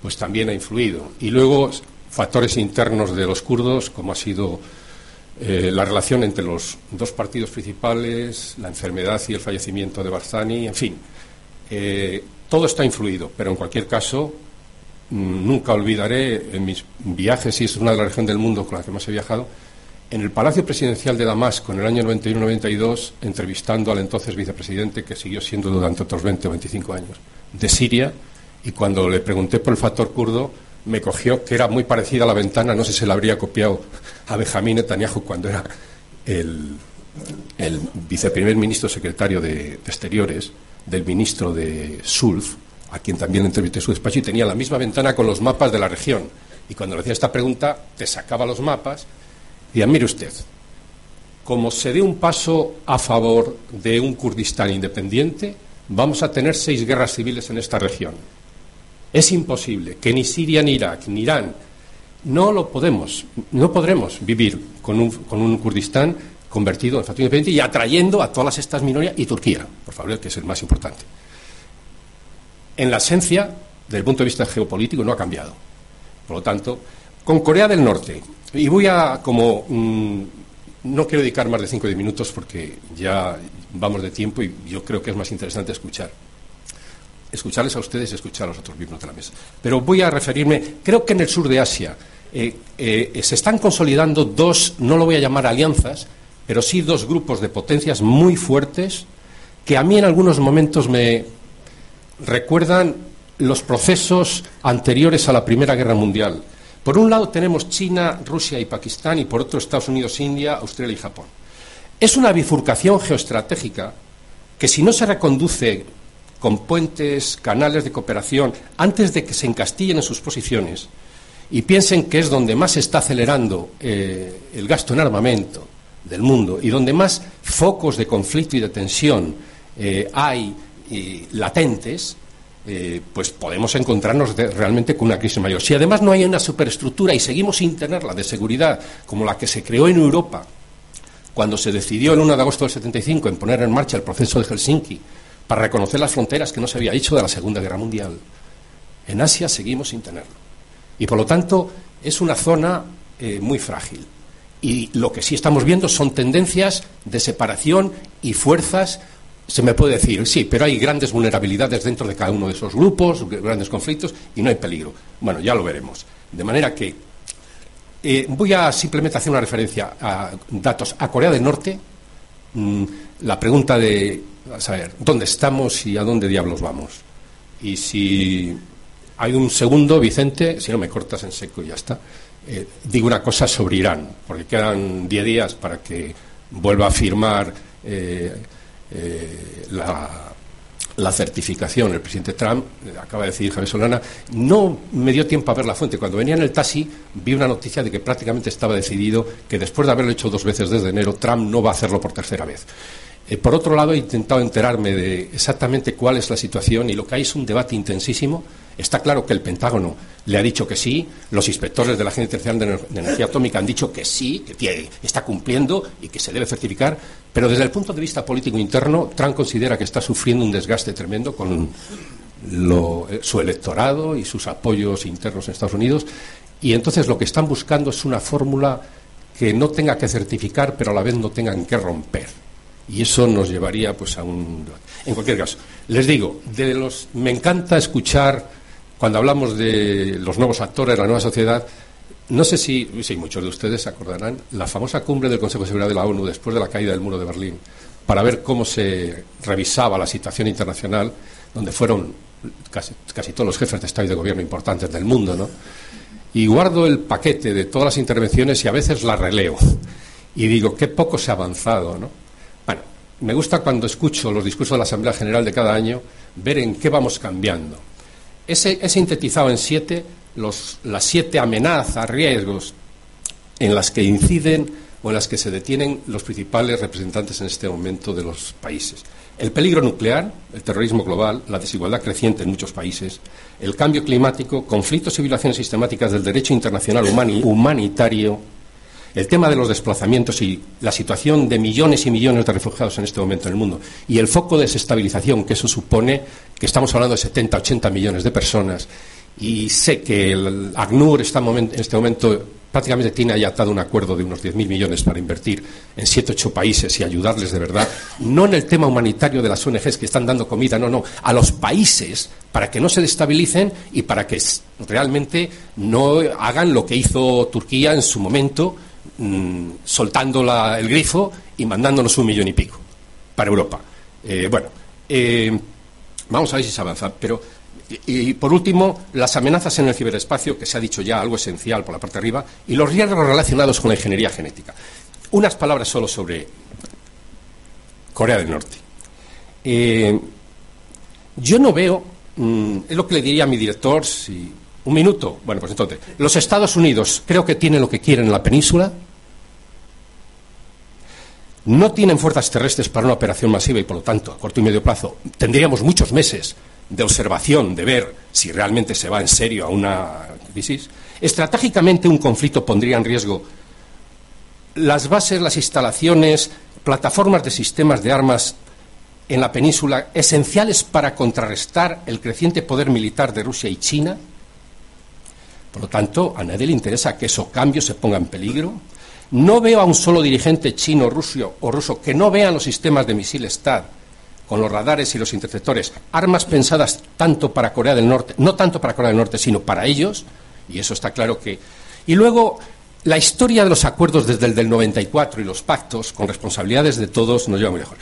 pues también ha influido. Y luego factores internos de los kurdos, como ha sido eh, la relación entre los dos partidos principales, la enfermedad y el fallecimiento de Barzani, en fin, eh, todo está influido, pero en cualquier caso, mm, nunca olvidaré en mis viajes, y es una de las regiones del mundo con las que más he viajado, en el Palacio Presidencial de Damasco en el año 91-92, entrevistando al entonces vicepresidente, que siguió siendo durante otros 20 o 25 años, de Siria, y cuando le pregunté por el factor kurdo, me cogió que era muy parecida a la ventana, no sé si la habría copiado a Benjamín Netanyahu cuando era el, viceprimer ministro secretario de, Exteriores del ministro de Sulf, a quien también entrevisté su despacho, y tenía la misma ventana con los mapas de la región. Y cuando le hacía esta pregunta, te sacaba los mapas y decía, mire usted, como se dé un paso a favor de un Kurdistán independiente, vamos a tener seis guerras civiles en esta región. Es imposible que ni Siria, ni Irak, ni Irán, no lo podemos, no podremos vivir con un, con un Kurdistán convertido en factor independiente y atrayendo a todas estas minorías y Turquía, por favor, que es el más importante. En la esencia, desde el punto de vista geopolítico, no ha cambiado. Por lo tanto, con Corea del Norte, y voy a, como, mm, no quiero dedicar más de cinco o diez minutos porque ya vamos de tiempo y yo creo que es más interesante escuchar escucharles a ustedes y escuchar a los otros miembros de la mesa. Pero voy a referirme, creo que en el sur de Asia eh, eh, se están consolidando dos, no lo voy a llamar alianzas, pero sí dos grupos de potencias muy fuertes que a mí en algunos momentos me recuerdan los procesos anteriores a la Primera Guerra Mundial. Por un lado tenemos China, Rusia y Pakistán y por otro Estados Unidos, India, Australia y Japón. Es una bifurcación geoestratégica que si no se reconduce con puentes, canales de cooperación, antes de que se encastillen en sus posiciones y piensen que es donde más se está acelerando eh, el gasto en armamento del mundo y donde más focos de conflicto y de tensión eh, hay latentes, eh, pues podemos encontrarnos realmente con una crisis mayor. Si además no hay una superestructura y seguimos sin tenerla de seguridad como la que se creó en Europa cuando se decidió el 1 de agosto del 75 en poner en marcha el proceso de Helsinki, para reconocer las fronteras que no se había hecho de la Segunda Guerra Mundial. En Asia seguimos sin tenerlo. Y por lo tanto es una zona eh, muy frágil. Y lo que sí estamos viendo son tendencias de separación y fuerzas. Se me puede decir, sí, pero hay grandes vulnerabilidades dentro de cada uno de esos grupos, grandes conflictos, y no hay peligro. Bueno, ya lo veremos. De manera que eh, voy a simplemente hacer una referencia a datos. A Corea del Norte, mm, la pregunta de a saber dónde estamos y a dónde diablos vamos. Y si hay un segundo, Vicente, si no me cortas en seco y ya está, eh, digo una cosa sobre Irán, porque quedan diez días para que vuelva a firmar eh, eh, la, certificación el presidente Trump, acaba de decir Javier Solana, no me dio tiempo a ver la fuente. Cuando venía en el taxi vi una noticia de que prácticamente estaba decidido que después de haberlo hecho dos veces desde enero, Trump no va a hacerlo por tercera vez. Eh, por otro lado, he intentado enterarme de exactamente cuál es la situación y lo que hay es un debate intensísimo. Está claro que el Pentágono le ha dicho que sí, los inspectores de la Agencia Internacional de Energía Atómica han dicho que sí, que está cumpliendo y que se debe certificar, pero desde el punto de vista político interno, Trump considera que está sufriendo un desgaste tremendo con eh, su electorado y sus apoyos internos en Estados Unidos, y entonces lo que están buscando es una fórmula que no tenga que certificar, pero a la vez no tengan que romper. Y eso nos llevaría pues a un en cualquier caso les digo de los me encanta escuchar cuando hablamos de los nuevos actores la nueva sociedad no sé si muchos de ustedes se acordarán la famosa cumbre del Consejo de Seguridad de la ONU después de la caída del muro de Berlín para ver cómo se revisaba la situación internacional donde fueron casi, casi todos los jefes de Estado y de gobierno importantes del mundo ¿no? y guardo el paquete de todas las intervenciones y a veces la releo y digo qué poco se ha avanzado ¿no? me gusta cuando escucho los discursos de la Asamblea General de cada año ver en qué vamos cambiando. He sintetizado en siete las siete amenazas, riesgos en las que inciden o en las que se detienen los principales representantes en este momento de los países. El peligro nuclear, el terrorismo global, la desigualdad creciente en muchos países, el cambio climático, conflictos y violaciones sistemáticas del derecho internacional humanitario, el tema de los desplazamientos y la situación de millones y millones de refugiados en este momento en el mundo y el foco de desestabilización que eso supone, que estamos hablando de 70, 80 millones de personas, y sé que el ACNUR está en este momento prácticamente tiene ahí atado un acuerdo de unos 10.000 millones para invertir en 7 ocho países y ayudarles de verdad, no en el tema humanitario de las ONGs que están dando comida, no, no, a los países para que no se destabilicen y para que realmente no hagan lo que hizo Turquía en su momento, mm, soltando el grifo y mandándonos un millón y pico para Europa. Eh, bueno, eh, vamos a ver si se avanza, pero y, por último, las amenazas en el ciberespacio, que se ha dicho ya algo esencial por la parte de arriba, y los riesgos relacionados con la ingeniería genética. Unas palabras solo sobre Corea del Norte. Eh, yo no veo, mm, es lo que le diría a mi director, si un minuto, bueno, pues entonces, los Estados Unidos creo que tienen lo que quieren en la península, no tienen fuerzas terrestres para una operación masiva y, por lo tanto, a corto y medio plazo, tendríamos muchos meses de observación, de ver si realmente se va en serio a una crisis, estratégicamente un conflicto pondría en riesgo las bases, las instalaciones, plataformas de sistemas de armas en la península esenciales para contrarrestar el creciente poder militar de Rusia y China. Por lo tanto, a nadie le interesa que esos cambios se pongan en peligro. No veo a un solo dirigente chino, ruso o ruso que no vean los sistemas de misiles TAD con los radares y los interceptores, armas pensadas tanto para Corea del Norte, no tanto para Corea del Norte, sino para ellos, y eso está claro que. Y luego, la historia de los acuerdos desde el del 94 y los pactos, con responsabilidades de todos, nos lleva muy lejos.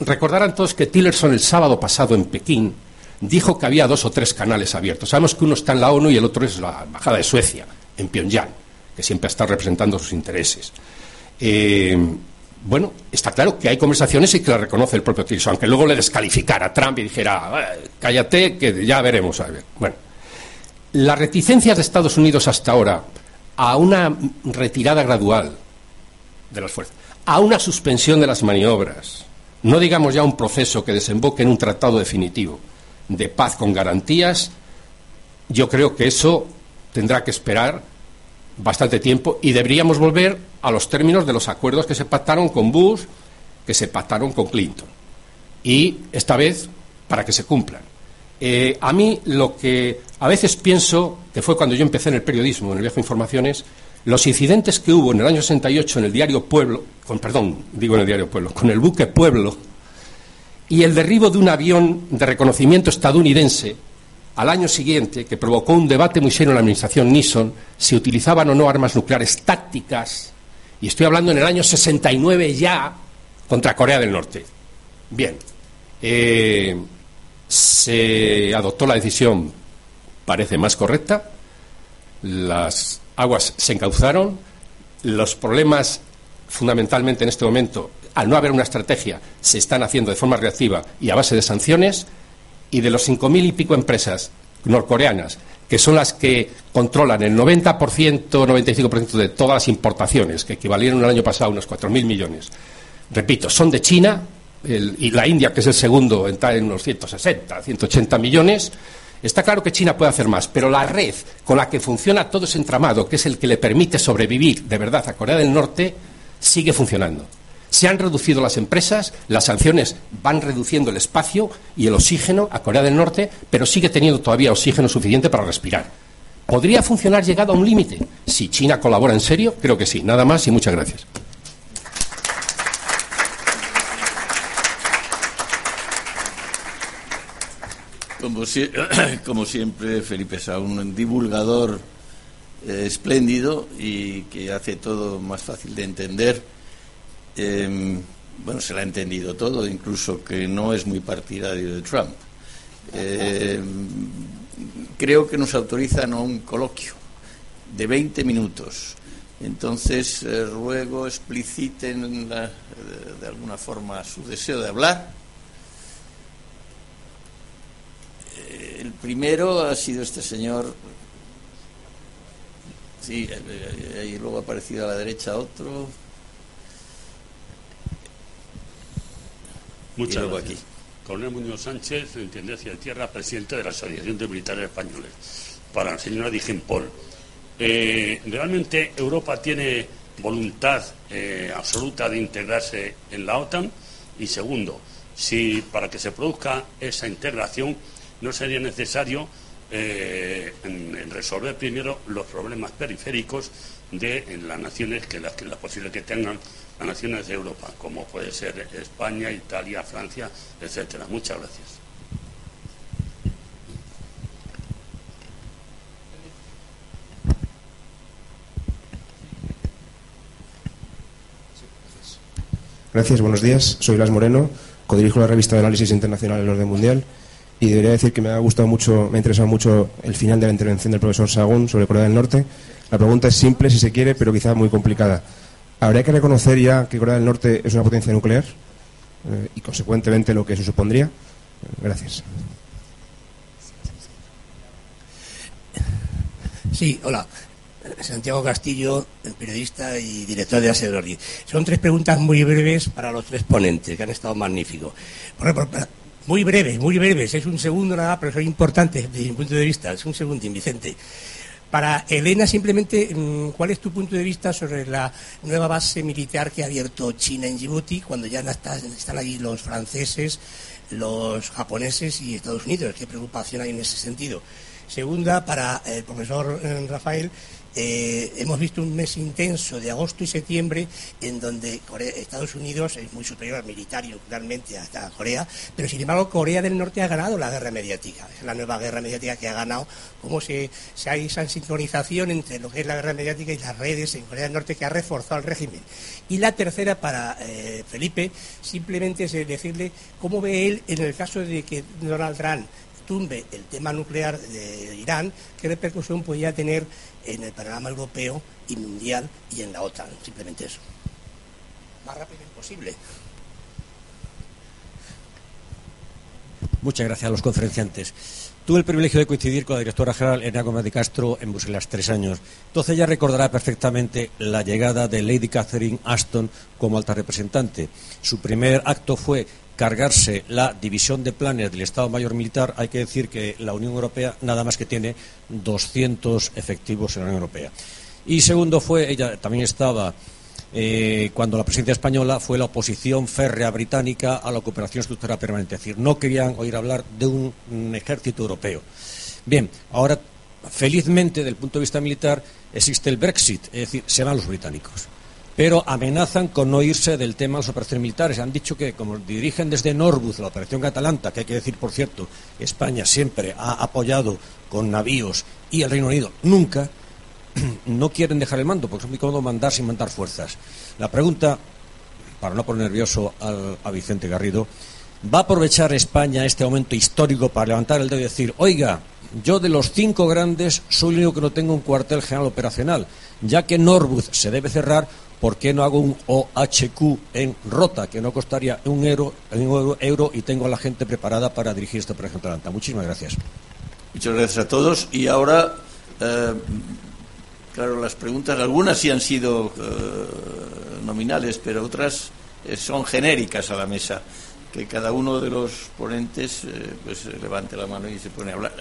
Recordarán todos que Tillerson el sábado pasado en Pekín dijo que había dos o tres canales abiertos. Sabemos que uno está en la ONU y el otro es la Embajada de Suecia, en Pyongyang, que siempre está representando sus intereses. Eh, bueno, está claro que hay conversaciones y que la reconoce el propio Tillerson, aunque luego le descalificara a Trump y dijera, eh, cállate, que ya veremos. Bueno, las reticencias de Estados Unidos hasta ahora a una retirada gradual de las fuerzas, a una suspensión de las maniobras, no digamos ya un proceso que desemboque en un tratado definitivo de paz con garantías, yo creo que eso tendrá que esperar bastante tiempo y deberíamos volver a los términos de los acuerdos que se pactaron con Bush, que se pactaron con Clinton. Y esta vez para que se cumplan. Eh, a mí lo que a veces pienso, que fue cuando yo empecé en el periodismo, en el de informaciones, los incidentes que hubo en el año 68 en el diario Pueblo, con, perdón, digo en el diario Pueblo, con el buque Pueblo, y el derribo de un avión de reconocimiento estadounidense al año siguiente, que provocó un debate muy serio en la administración Nixon, si utilizaban o no armas nucleares tácticas, y estoy hablando en el año 69 ya, contra Corea del Norte. Bien, eh, se adoptó la decisión, parece más correcta, las aguas se encauzaron, los problemas fundamentalmente en este momento, al no haber una estrategia, se están haciendo de forma reactiva y a base de sanciones, y de los cinco mil y pico empresas norcoreanas, que son las que controlan el 90%, 95% de todas las importaciones, que equivalieron el año pasado a unos 4.000 millones, repito, son de China y la India, que es el segundo, está en unos 160, 180 millones. Está claro que China puede hacer más, pero la red con la que funciona todo ese entramado, que es el que le permite sobrevivir de verdad a Corea del Norte, sigue funcionando. Se han reducido las empresas, las sanciones van reduciendo el espacio y el oxígeno a Corea del Norte, pero sigue teniendo todavía oxígeno suficiente para respirar. ¿Podría funcionar llegado a un límite? Si China colabora en serio, creo que sí. Nada más y muchas gracias. Como, siempre, Felipe es un divulgador eh, espléndido y que hace todo más fácil de entender Em, bueno, se le ha entendido todo, incluso que no es muy partidario de Trump. Em, creo que nos autorizan a un coloquio de 20 minutos. Entonces, eh, ruego expliciten de alguna forma su deseo de hablar. Eh, el primero ha sido este señor. Sí, eh, ahí luego ha aparecido a la derecha otro. Muchas gracias. Aquí. Coronel Muñoz Sánchez, en Tendencia de Tierra, presidente de la Asociación de Militares Españoles. Para la señora Digenpol. Eh, realmente Europa tiene voluntad eh, absoluta de integrarse en la OTAN y segundo, si para que se produzca esa integración no sería necesario eh, resolver primero los problemas periféricos de las naciones que las que la posible que tengan las naciones de Europa, como puede ser España, Italia, Francia, etcétera. Muchas gracias. Gracias, buenos días. Soy Las Moreno, codirijo la revista de análisis internacional del orden mundial y debería decir que me ha gustado mucho, me ha interesado mucho el final de la intervención del profesor Sagún sobre Corea del Norte. La pregunta es simple si se quiere, pero quizá muy complicada. ¿Habría que reconocer ya que Corea del Norte es una potencia nuclear eh, y consecuentemente lo que eso supondría? Gracias. Sí, hola. Santiago Castillo, periodista y director de Asedori. Son tres preguntas muy breves para los tres ponentes, que han estado magníficos. muy breves, muy breves. Es un segundo nada, pero son importantes desde mi punto de vista. Es un segundo, Vicente. Para Elena, simplemente, mm, ¿cuál es tu punto de vista sobre la nueva base militar que ha abierto China en Djibouti, cuando ya están allí los franceses, los japoneses y Estados Unidos? ¿Qué preocupación hay en ese sentido? Segunda, para el profesor eh, Rafael, eh, hemos visto un mes intenso de agosto y septiembre en donde Estados Unidos es muy superior militar y nuclearmente hasta Corea, pero sin embargo Corea del Norte ha ganado la guerra mediática. Es la nueva guerra mediática que ha ganado. Cómo se, hay esa sincronización entre lo que es la guerra mediática y las redes en Corea del Norte que ha reforzado el régimen. Y la tercera para eh, Felipe, simplemente es decirle cómo ve él en el caso de que Donald Trump tumbe el tema nuclear de Irán, qué repercusión podría tener en el panorama europeo y mundial y en la OTAN. Simplemente eso. Más rápido imposible. Muchas gracias a los conferenciantes. Tuve el privilegio de coincidir con la directora general Enea Gómez de Castro en Bruselas tres años. Entonces ella recordará perfectamente la llegada de Lady Catherine Ashton como alta representante. Su primer acto fue cargarse la división de planes del Estado Mayor Militar, hay que decir que la Unión Europea nada más que tiene 200 efectivos en la Unión Europea. Y segundo fue, ella también estaba eh, cuando la presidencia española fue la oposición férrea británica a la cooperación estructural permanente. Es decir, no querían oír hablar de un, un ejército europeo. Bien, ahora, felizmente, desde el punto de vista militar, existe el Brexit, es decir, se van los británicos pero amenazan con no irse del tema de las operaciones militares. Han dicho que, como dirigen desde Norwood la operación Catalanta, que hay que decir, por cierto, España siempre ha apoyado con navíos y el Reino Unido nunca, no quieren dejar el mando, porque es muy cómodo mandar sin mandar fuerzas. La pregunta, para no poner nervioso a Vicente Garrido, ¿va a aprovechar España este momento histórico para levantar el dedo y decir, oiga, yo de los cinco grandes soy el único que no tengo un cuartel general operacional, ya que Norwood se debe cerrar, ¿por qué no hago un OHQ en Rota, que no costaría un euro, y tengo a la gente preparada para dirigir esta operación Atalanta? Muchísimas gracias. Muchas gracias a todos. Y ahora, eh, claro, las preguntas, algunas sí han sido eh, nominales, pero otras eh, son genéricas a la mesa. Que cada uno de los ponentes pues levante la mano y se pone a hablar.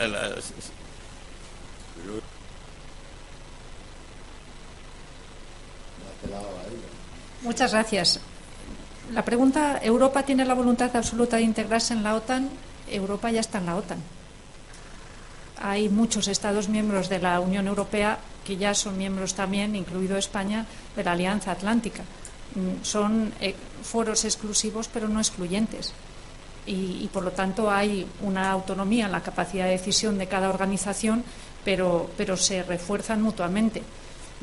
Muchas gracias. La pregunta, ¿Europa tiene la voluntad absoluta de integrarse en la OTAN? Europa ya está en la OTAN. Hay muchos Estados miembros de la Unión Europea que ya son miembros también, incluido España, de la Alianza Atlántica. Mm, son eh, foros exclusivos, pero no excluyentes. Y, por lo tanto hay una autonomía en la capacidad de decisión de cada organización, pero, pero se refuerzan mutuamente.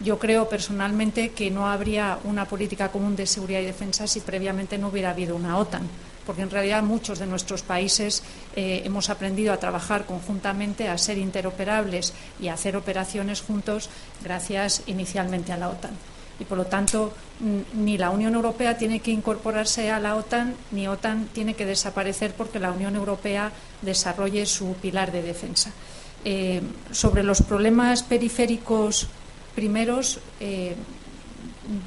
Yo creo personalmente que no habría una política común de seguridad y defensa si previamente no hubiera habido una OTAN, porque en realidad muchos de nuestros países eh, hemos aprendido a trabajar conjuntamente, a ser interoperables y a hacer operaciones juntos gracias inicialmente a la OTAN. Y por lo tanto, ni la Unión Europea tiene que incorporarse a la OTAN, ni OTAN tiene que desaparecer porque la Unión Europea desarrolle su pilar de defensa. Eh, sobre los problemas periféricos primeros, eh,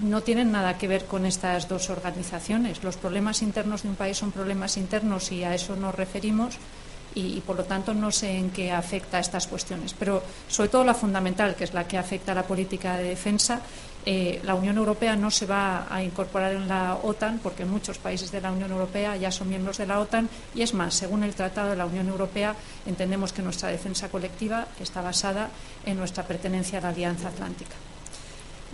no tienen nada que ver con estas dos organizaciones. Los problemas internos de un país son problemas internos y a eso nos referimos y, por lo tanto no sé en qué afecta estas cuestiones. Pero sobre todo la fundamental, que es la que afecta a la política de defensa, eh, la Unión Europea no se va a incorporar en la OTAN porque muchos países de la Unión Europea ya son miembros de la OTAN y es más, según el Tratado de la Unión Europea, entendemos que nuestra defensa colectiva está basada en nuestra pertenencia a la Alianza Atlántica.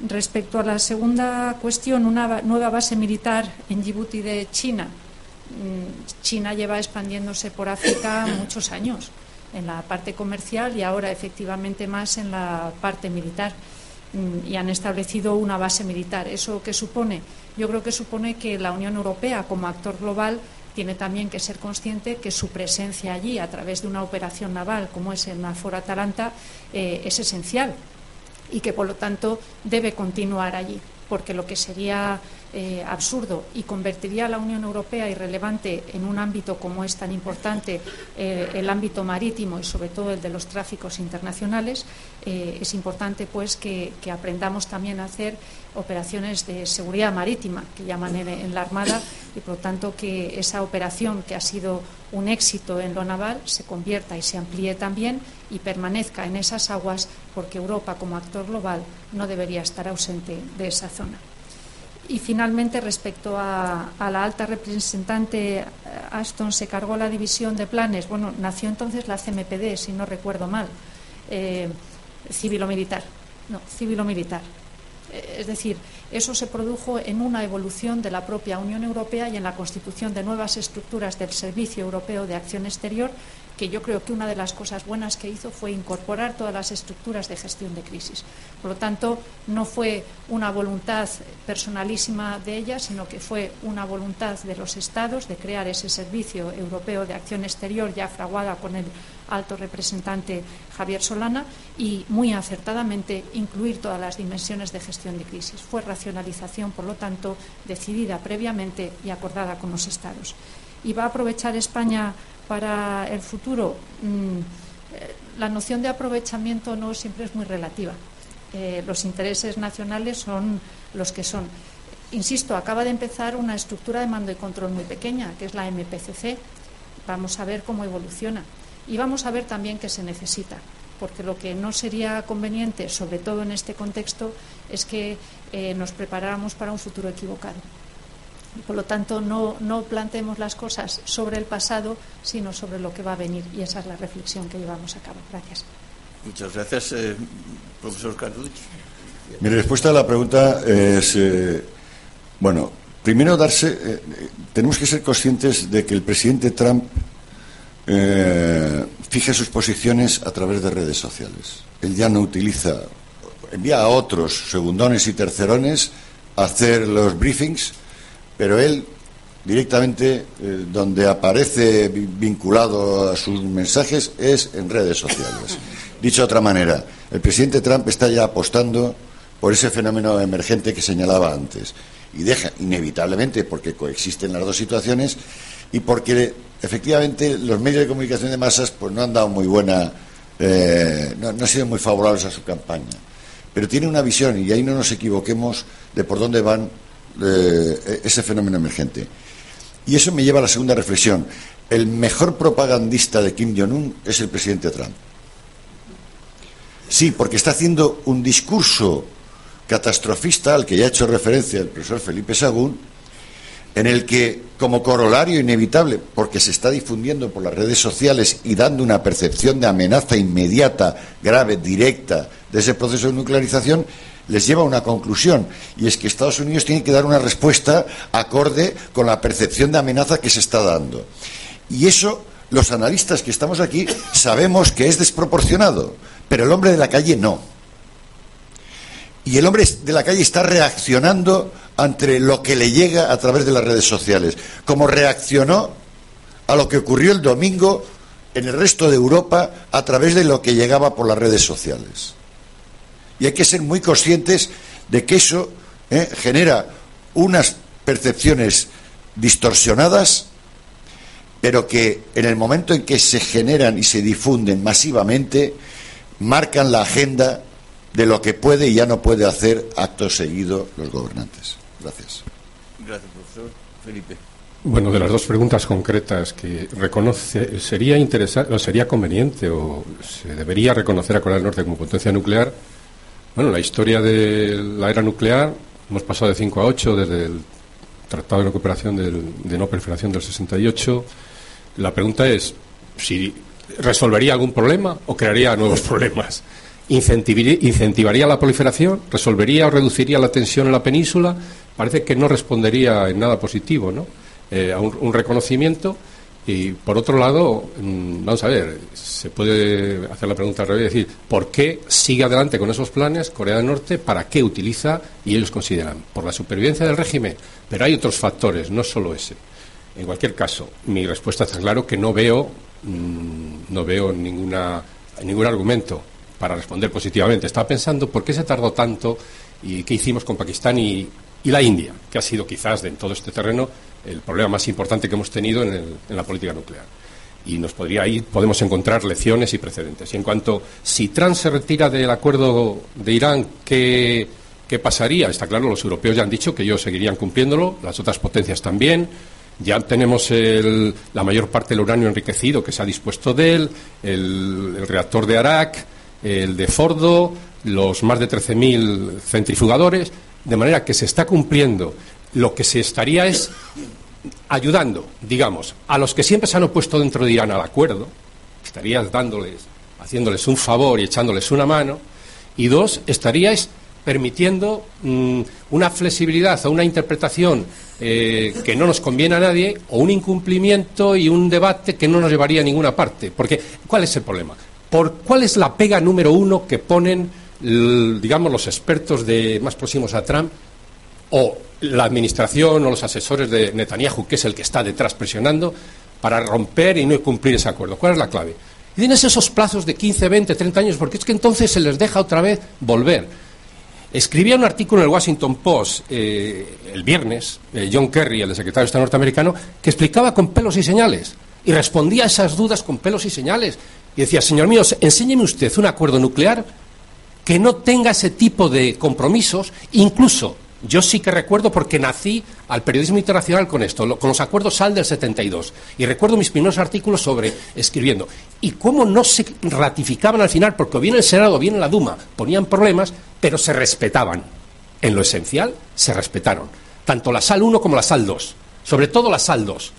Respecto a la segunda cuestión, una nueva base militar en Djibouti de China. Mm, China lleva expandiéndose por África muchos años, en la parte comercial y ahora efectivamente más en la parte militar. Mm, y han establecido una base militar. ¿Eso qué supone? Yo creo que supone que la Unión Europea, como actor global, tiene también que ser consciente que su presencia allí, a través de una operación naval como es el NAFOR Atalanta, eh, es esencial y que por lo tanto debe continuar allí, porque lo que sería eh, absurdo y convertiría a la Unión Europea irrelevante en un ámbito como es tan importante, eh, el ámbito marítimo y sobre todo el de los tráficos internacionales, eh, es importante pues que, aprendamos también a hacer operaciones de seguridad marítima, que llaman en, la Armada, y por lo tanto que esa operación que ha sido un éxito en lo naval se convierta y se amplíe también y permanezca en esas aguas, porque Europa como actor global no debería estar ausente de esa zona. Y finalmente, respecto a, la alta representante eh, Ashton, se cargó la división de planes. Bueno, nació entonces la CMPD, si no recuerdo mal, eh, civil o militar. No, civil o militar. Eh, es decir, eso se produjo en una evolución de la propia Unión Europea y en la constitución de nuevas estructuras del Servicio Europeo de Acción Exterior que yo creo que una de las cosas buenas que hizo fue incorporar todas las estructuras de gestión de crisis. Por lo tanto, no fue una voluntad personalísima de ella, sino que fue una voluntad de los Estados de crear ese Servicio Europeo de Acción Exterior ya fraguada con el alto representante Javier Solana y muy acertadamente incluir todas las dimensiones de gestión de crisis. Fue racionalización, por lo tanto, decidida previamente y acordada con los Estados. Y va a aprovechar España para el futuro, mm, eh, la noción de aprovechamiento no siempre es muy relativa. Eh, los intereses nacionales son los que son. Insisto, acaba de empezar una estructura de mando y control muy pequeña, que es la MPCC. Vamos a ver cómo evoluciona. Y vamos a ver también qué se necesita, porque lo que no sería conveniente, sobre todo en este contexto, es que eh, nos preparáramos para un futuro equivocado. Por lo tanto, no, no planteemos las cosas sobre el pasado, sino sobre lo que va a venir. Y esa es la reflexión que llevamos a cabo. Gracias. Muchas gracias, eh, profesor Carduch. Mi respuesta a la pregunta es, eh, bueno, primero darse, eh, tenemos que ser conscientes de que el presidente Trump fije sus posiciones a través de redes sociales. Él ya no utiliza, envía a otros segundones y tercerones a hacer los briefings pero él directamente eh, donde aparece vinculado a sus mensajes es en redes sociales. Dicho de otra manera, el presidente Trump está ya apostando por ese fenómeno emergente que señalaba antes y deja inevitablemente porque coexisten las dos situaciones y porque efectivamente los medios de comunicación de masas pues no han dado muy buena eh, no han sido muy favorables a su campaña pero tiene una visión y ahí no nos equivoquemos de por dónde van eh, ese fenómeno emergente. Y eso me lleva a la segunda reflexión. El mejor propagandista de Kim Jong-un es el presidente Trump. Sí, porque está haciendo un discurso catastrofista al que ya ha hecho referencia el profesor Felipe Sagún, en el que, como corolario inevitable, porque se está difundiendo por las redes sociales y dando una percepción de amenaza inmediata, grave, directa de ese proceso de nuclearización, les lleva a una conclusión, y es que Estados Unidos tiene que dar una respuesta acorde con la percepción de amenaza que se está dando. Y eso, los analistas que estamos aquí, sabemos que es desproporcionado, pero el hombre de la calle no. Y el hombre de la calle está reaccionando ante lo que le llega a través de las redes sociales, como reaccionó a lo que ocurrió el domingo en el resto de Europa a través de lo que llegaba por las redes sociales. Y hay que ser muy conscientes de que eso eh, genera unas percepciones distorsionadas, pero que en el momento en que se generan y se difunden masivamente, marcan la agenda de lo que puede y ya no puede hacer acto seguido los gobernantes. Gracias. Gracias, profesor. Felipe. Bueno, de las dos preguntas concretas que reconoce, sería interesante, o sería conveniente, o se debería reconocer a Corea del Norte como potencia nuclear. Bueno, la historia de la era nuclear, hemos pasado de 5 a 8 desde el Tratado de no Cooperación de no Proliferación del 68. La pregunta es si resolvería algún problema o crearía nuevos problemas. ¿Incentivaría la proliferación? ¿Resolvería o reduciría la tensión en la península? Parece que no respondería en nada positivo, ¿no? Eh, a un, reconocimiento. Y por otro lado, mm, vamos a ver, se puede hacer la pregunta al revés, decir, ¿por qué sigue adelante con esos planes Corea del Norte? ¿Para qué utiliza? Y ellos consideran, por la supervivencia del régimen. Pero hay otros factores, no solo ese. En cualquier caso, mi respuesta está claro que no veo, mm, no veo ninguna, ningún argumento para responder positivamente. Estaba pensando por qué se tardó tanto y qué hicimos con Pakistán y, la India, que ha sido quizás en todo este terreno el problema más importante que hemos tenido en, la política nuclear. Y nos podría ahí podemos encontrar lecciones y precedentes. Y en cuanto si Trump se retira del acuerdo de Irán, ¿qué, ¿qué pasaría? Está claro, los europeos ya han dicho que ellos seguirían cumpliéndolo, las otras potencias también. Ya tenemos la mayor parte del uranio enriquecido que se ha dispuesto de él, el, el reactor de Arak, el de Fordo, los más de 13.000 centrifugadores, de manera que se está cumpliendo. Lo que se estaría es ayudando, digamos, a los que siempre se han opuesto dentro de Irán al acuerdo, estarías dándoles, haciéndoles un favor y echándoles una mano, y dos, estaríais permitiendo mm, una flexibilidad o una interpretación eh, que no nos conviene a nadie o un incumplimiento y un debate que no nos llevaría a ninguna parte. Porque, ¿cuál es el problema? Por cuál es la pega número uno que ponen, digamos, los expertos de más próximos a Trump o la administración o los asesores de Netanyahu, que es el que está detrás presionando, para romper y no cumplir ese acuerdo. ¿Cuál es la clave? Y tienes esos plazos de 15, 20, 30 años, porque es que entonces se les deja otra vez volver. Escribía un artículo en el Washington Post eh, el viernes, eh, John Kerry, el secretario de Estado norteamericano, que explicaba con pelos y señales y respondía a esas dudas con pelos y señales y decía, señor mío, enséñeme usted un acuerdo nuclear que no tenga ese tipo de compromisos, incluso yo sí que recuerdo porque nací al periodismo internacional con esto, con los acuerdos SAL del 72. Y recuerdo mis primeros artículos sobre escribiendo. Y cómo no se ratificaban al final, porque bien el Senado bien la Duma ponían problemas, pero se respetaban. En lo esencial, se respetaron. Tanto la SAL 1 como la SAL 2. Sobre todo la SAL 2,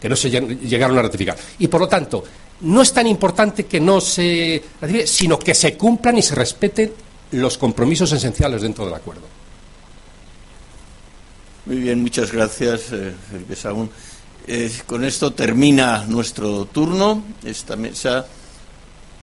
que no se llegaron a ratificar. Y por lo tanto, no es tan importante que no se sino que se cumplan y se respeten los compromisos esenciales dentro del acuerdo. Muy bien, muchas gracias, eh, Felipe Sagún. Eh, con esto termina nuestro turno. Esta mesa